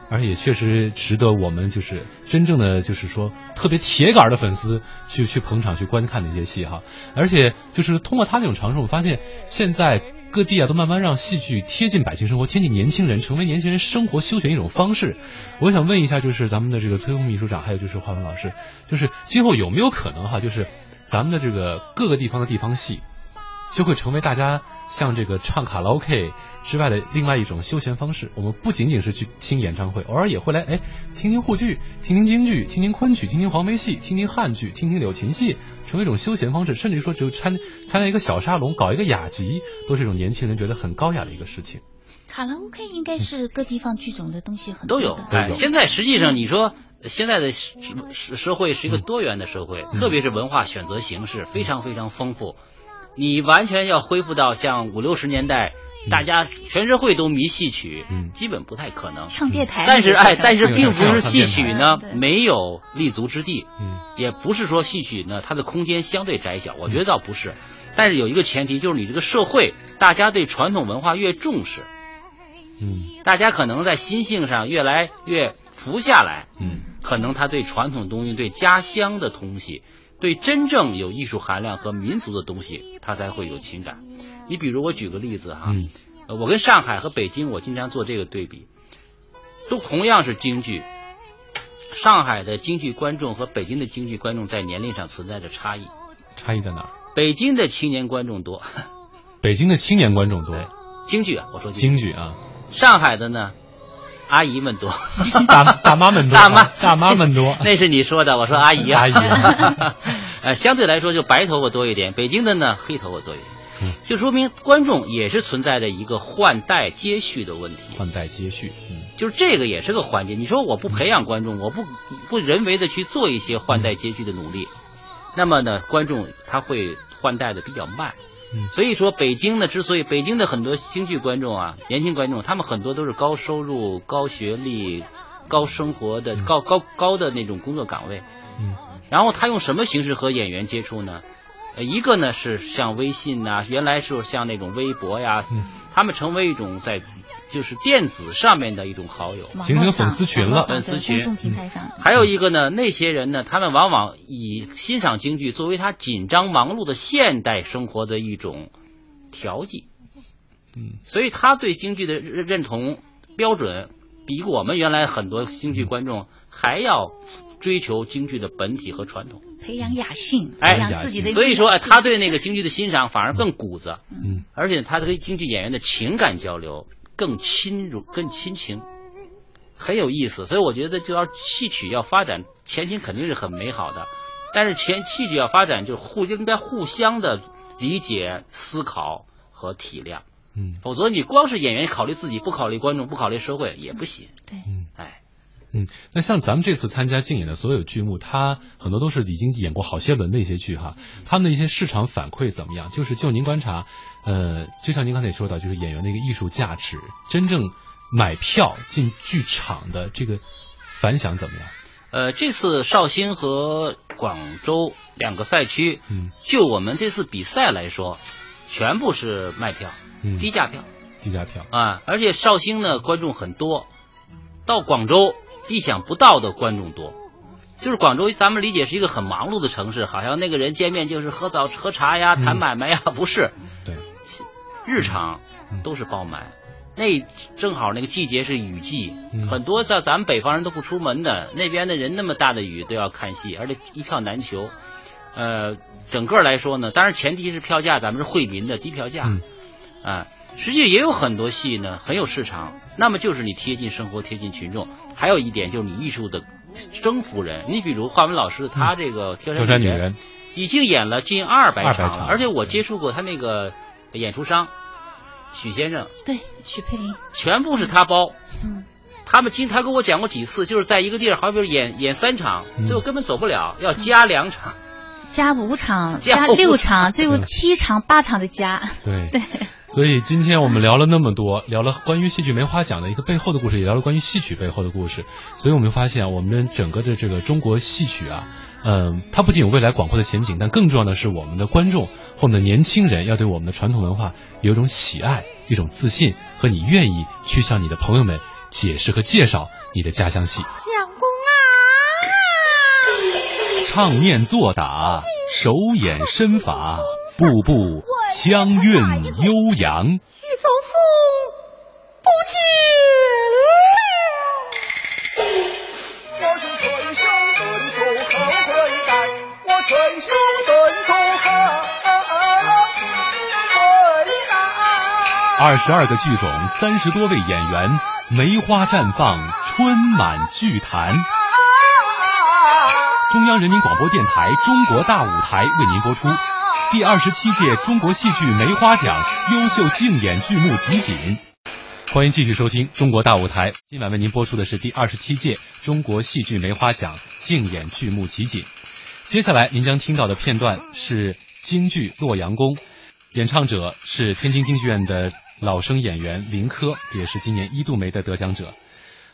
而且也确实值得我们就是真正的就是说特别铁杆的粉丝去去捧场去观看的一些戏哈，而且就是通过他那种尝试，我发现现在。各地啊，都慢慢让戏剧贴近百姓生活，贴近年轻人，成为年轻人生活休闲一种方式。我想问一下，就是咱们的这个崔红秘书长，还有就是华文老师，就是今后有没有可能哈，就是咱们的这个各个地方的地方戏，就会成为大家像这个唱卡拉 OK 之外的另外一种休闲方式。我们不仅仅是去听演唱会，偶尔也会来哎听听沪剧、听听京剧、听听昆曲、听听黄梅戏、听听汉剧、听听柳琴戏，成为一种休闲方式。甚至说，只有参参加一个小沙龙，搞一个雅集，都是一种年轻人觉得很高雅的一个事情。卡拉 OK 应该是各地方剧种的东西很多都有。哎，现在实际上你说。现在的社社社会是一个多元的社会，嗯特别是文化选择形式非常非常丰富。你完全要恢复到像五六十年代，嗯。大家全社会都迷戏曲，嗯。基本不太可能。唱电台，但是哎，但是并不是戏曲呢没有立足之地，嗯，也不是说戏曲呢它的空间相对窄小，我觉得倒不是。但是有一个前提，就是你这个社会，大家对传统文化越重视，嗯，大家可能在心性上越来越服下来，嗯，可能他对传统东西、对家乡的东西、对真正有艺术含量和民族的东西，他才会有情感。你比如我举个例子哈，嗯呃我跟上海和北京，我经常做这个对比，都同样是京剧，上海的京剧观众和北京的京剧观众在年龄上存在着差异。差异在哪儿？北京的青年观众多，北京的青年观众多，京剧啊，我说京剧啊，上海的呢，阿姨们多，大大妈们多，大妈。大妈们多，那是你说的，我说阿姨啊，阿姨。呃，相对来说就白头发多一点，北京的呢黑头发多一点。就说明观众也是存在着一个换代接续的问题，换代接续，嗯，就是这个也是个环节。你说我不培养观众，我不不人为的去做一些换代接续的努力，那么呢，观众他会换代的比较慢。嗯，所以说北京呢，之所以北京的很多京剧观众啊，年轻观众，他们很多都是高收入、高学历、高生活的、高高高的那种工作岗位。嗯，然后他用什么形式和演员接触呢？呃，一个呢是像微信呐、原来是像那种微博呀，他们成为一种在就是电子上面的一种好友，形成粉丝群了。粉丝群。平台上。还有一个呢，那些人呢，他们往往以欣赏京剧作为他紧张忙碌的现代生活的一种调剂，嗯，所以他对京剧的认认同标准比我们原来很多京剧观众还要追求京剧的本体和传统。培养雅兴，哎培养自己的。所以说，哎他对那个京剧的欣赏反而更骨子，嗯，而且他跟京剧演员的情感交流更亲如、更亲情，很有意思。所以我觉得，就要戏曲要发展，前景肯定是很美好的。但是前戏曲要发展，就互应该互相的理解、思考和体谅，嗯，否则你光是演员考虑自己，不考虑观众，不考虑社会也不行。对，嗯，那像咱们这次参加竞演的所有剧目，它很多都是已经演过好些轮的一些剧哈，他们的一些市场反馈怎么样？就是就您观察，呃，就像您刚才也说到，就是演员的一个艺术价值，真正买票进剧场的这个反响怎么样？呃，这次绍兴和广州两个赛区，嗯，就我们这次比赛来说，全部是卖票，嗯，低价票，低价票啊，而且绍兴呢观众很多，到广州。意想不到的观众多，就是广州，咱们理解是一个很忙碌的城市，好像那个人见面就是喝早喝茶呀、谈买卖呀，不是，对，日常都是爆满。那正好那个季节是雨季，很多在咱们北方人都不出门的，那边的人那么大的雨都要看戏，而且一票难求。呃，整个来说呢，当然前提是票价咱们是惠民的低票价，啊。实际也有很多戏呢，很有市场。那么就是你贴近生活，贴近群众。还有一点就是你艺术的征服人。你比如华文老师，他这个《挑山女人》已经演了近二百场了，而且我接触过他那个演出商许先生，对许佩林，全部是他包。嗯，他们经他跟我讲过几次，就是在一个地儿，好比演演三场，嗯最后根本走不了，要加两场。加五场，加六场，最后七场、八场的加。对 对。所以今天我们聊了那么多，聊了关于戏剧梅花奖的一个背后的故事，也聊了关于戏曲背后的故事。所以我们发现，我们整个的这个中国戏曲啊，嗯，它不仅有未来广阔的前景，但更重要的是，我们的观众或我们的年轻人要对我们的传统文化有一种喜爱、一种自信，和你愿意去向你的朋友们解释和介绍你的家乡戏。唱念做打，手眼身法。步步腔韵悠扬，玉宗父不见了。二十二个剧种，三十多位演员，梅花绽放，春满剧坛。中央人民广播电台《中国大舞台》为您播出。第二十七届中国戏剧梅花奖优秀竞演剧目集锦，欢迎继续收听《中国大舞台》。今晚为您播出的是第二十七届中国戏剧梅花奖竞演剧目集锦。接下来您将听到的片段是京剧《洛阳宫》，演唱者是天津京剧院的老生演员林科，也是今年一度梅的得奖者。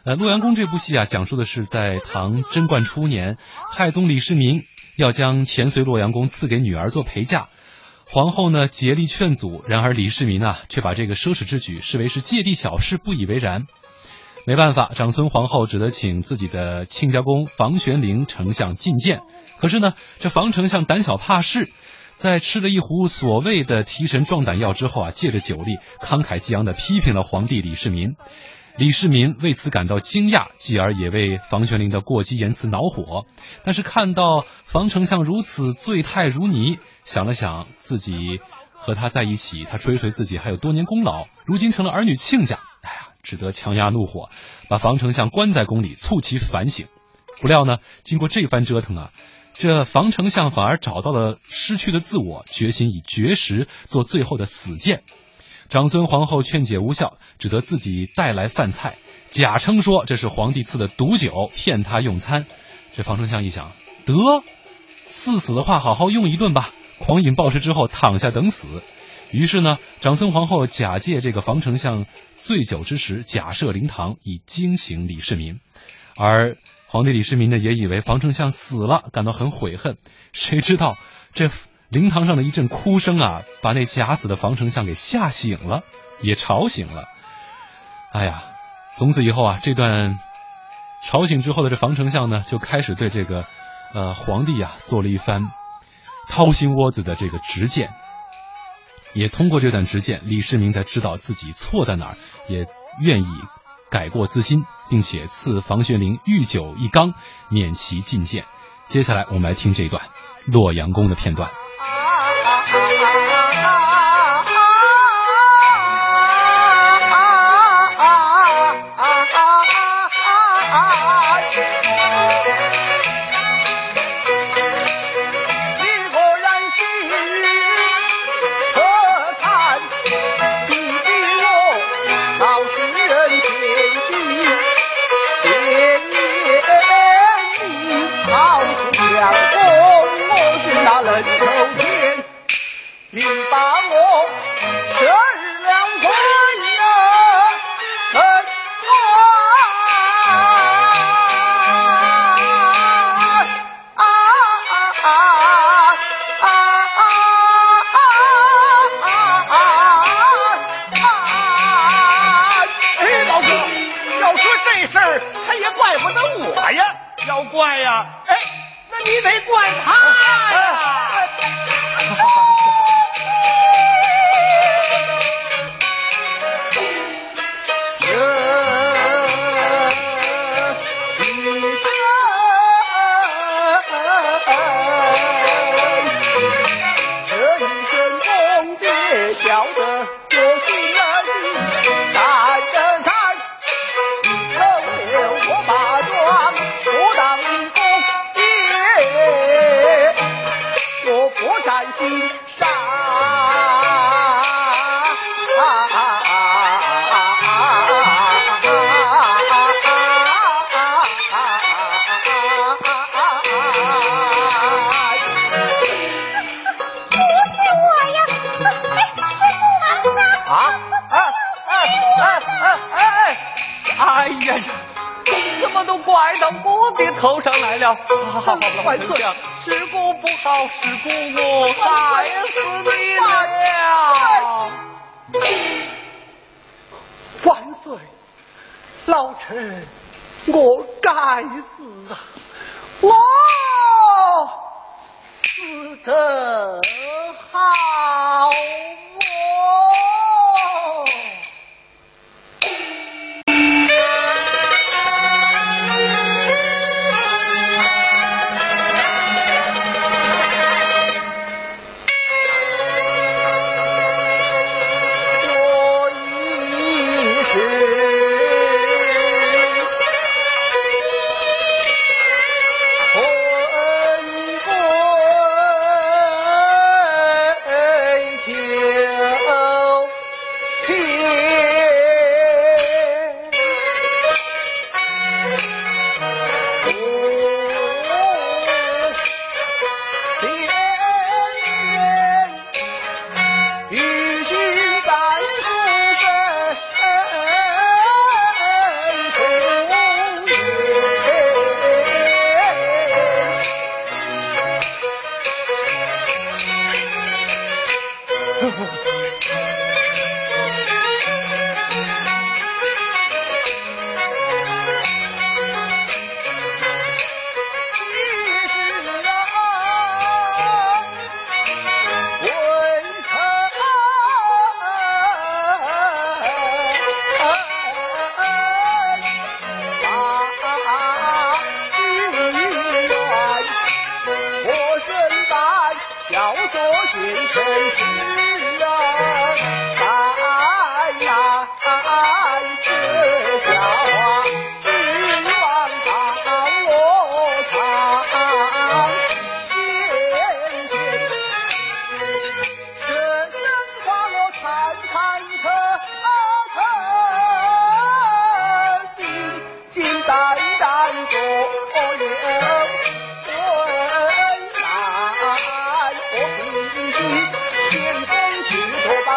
呃，《洛阳宫》这部戏啊，讲述的是在唐贞观初年，太宗李世民。要将前隋洛阳宫赐给女儿做陪嫁，皇后呢竭力劝阻，然而李世民啊却把这个奢侈之举视为是芥蒂小事，不以为然。没办法，长孙皇后只得请自己的亲家公房玄龄丞相觐见。可是呢，这房丞相胆小怕事，在吃了一壶所谓的提神壮胆药之后啊，借着酒力慷慨激昂地批评了皇帝李世民。李世民为此感到惊讶，继而也为房玄龄的过激言辞恼火。但是看到房丞相如此醉态如泥，想了想自己和他在一起，他追随自己还有多年功劳，如今成了儿女亲家，哎呀，只得强压怒火，把房丞相关在宫里，促其反省。不料呢，经过这番折腾啊，这房丞相反而找到了失去的自我，决心以绝食做最后的死谏。长孙皇后劝解无效，只得自己带来饭菜，假称说这是皇帝赐的毒酒，骗他用餐。这房丞相一想，得赐死的话，好好用一顿吧。狂饮暴食之后，躺下等死。于是呢，长孙皇后假借这个房丞相醉酒之时，假设灵堂，以惊醒李世民。而皇帝李世民呢，也以为房丞相死了，感到很悔恨。谁知道这灵堂上的一阵哭声啊，把那假死的房丞相给吓醒了，也吵醒了。哎呀，从此以后啊，这段吵醒之后的这房丞相呢，就开始对这个呃皇帝啊做了一番掏心窝子的这个直谏。也通过这段直谏，李世民才知道自己错在哪儿，也愿意改过自新，并且赐房玄龄御酒一缸，免其进谏。接下来我们来听这一段洛阳宫的片段。爹楼上来了？好好好，万岁！是姑不好，师姑我害死你了！万岁！老臣，我该死啊！我死的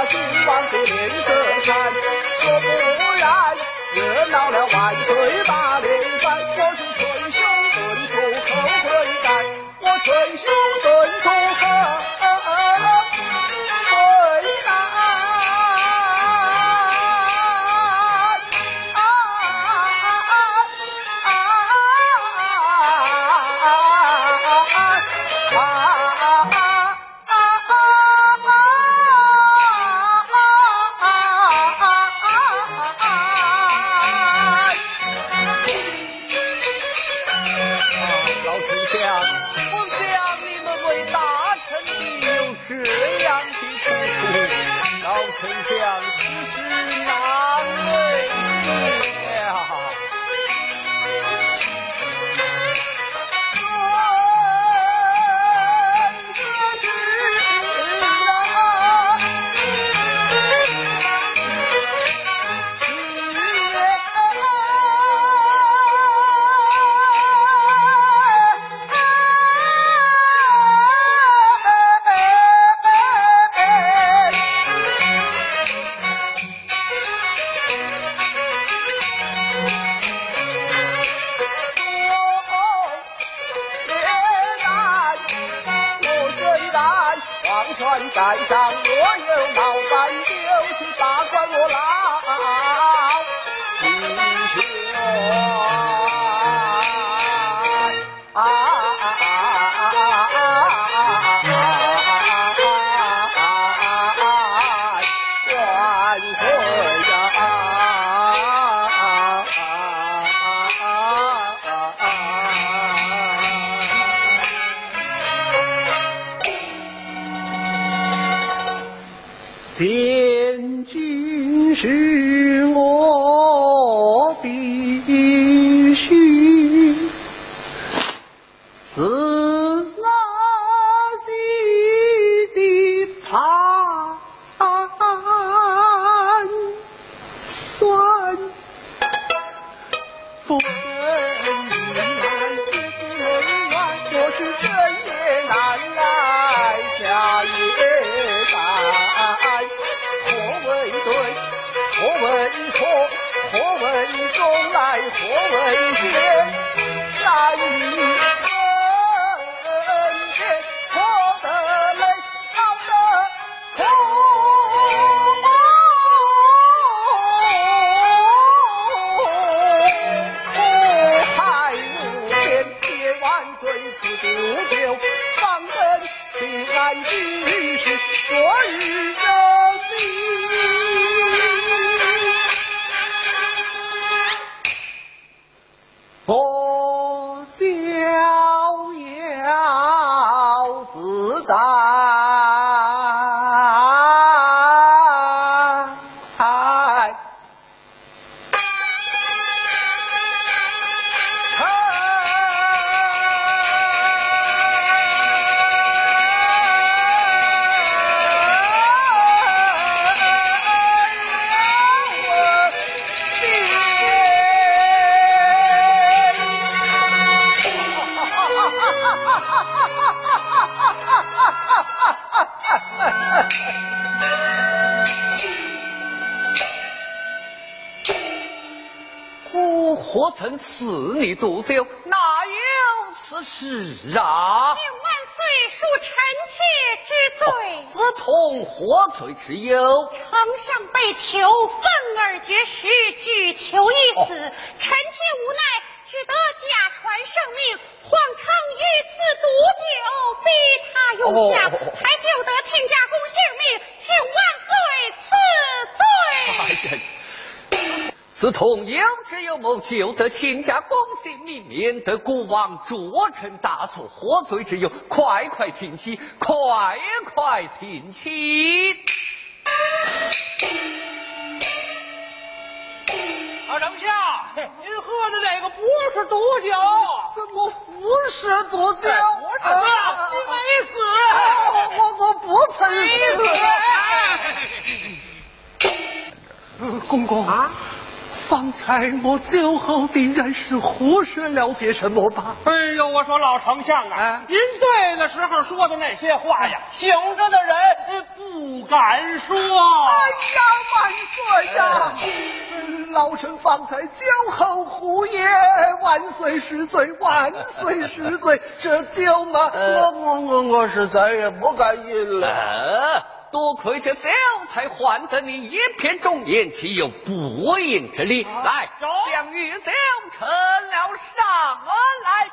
希望得连个山，可不然惹恼了外公。平安居士，昨日的毒酒？哪有此事啊？万岁恕臣妾之罪。子同何罪之有？丞相被囚，愤而绝食，只求一死。哦臣妾无奈，只得假传圣命，谎称遇刺毒酒，逼他用下，哦才救得亲家公性命，请万岁赐罪。子同有志有谋，救得亲家公免得国王铸成大错，获罪之有？快快请起，快快请起！二丞相，您喝的那个不是毒酒，怎么不是毒酒？不是死，你没死，我我不曾死。公公啊，方才我酒后定然是胡说了些什么吧？哎呦，我说老丞相啊，您醉的时候说的那些话呀，醒着的人呃不敢说。哎呀，万岁呀！老臣方才酒后胡言，万岁十岁，万岁十岁，这酒嘛，我我我我是再也不敢饮了。呃，多亏这酒才换得你一片忠言岂有不应之理来将玉箫成了上来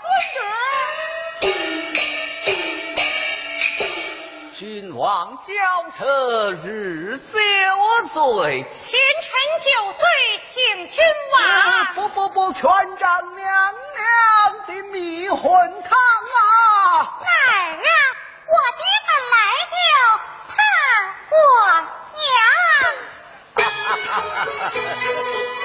君王娇车日酒醉贤臣酒醉醒君王不不不全仗娘娘的迷魂汤啊。哪啊我爹本来就怕我啊哈哈哈哈哈哈。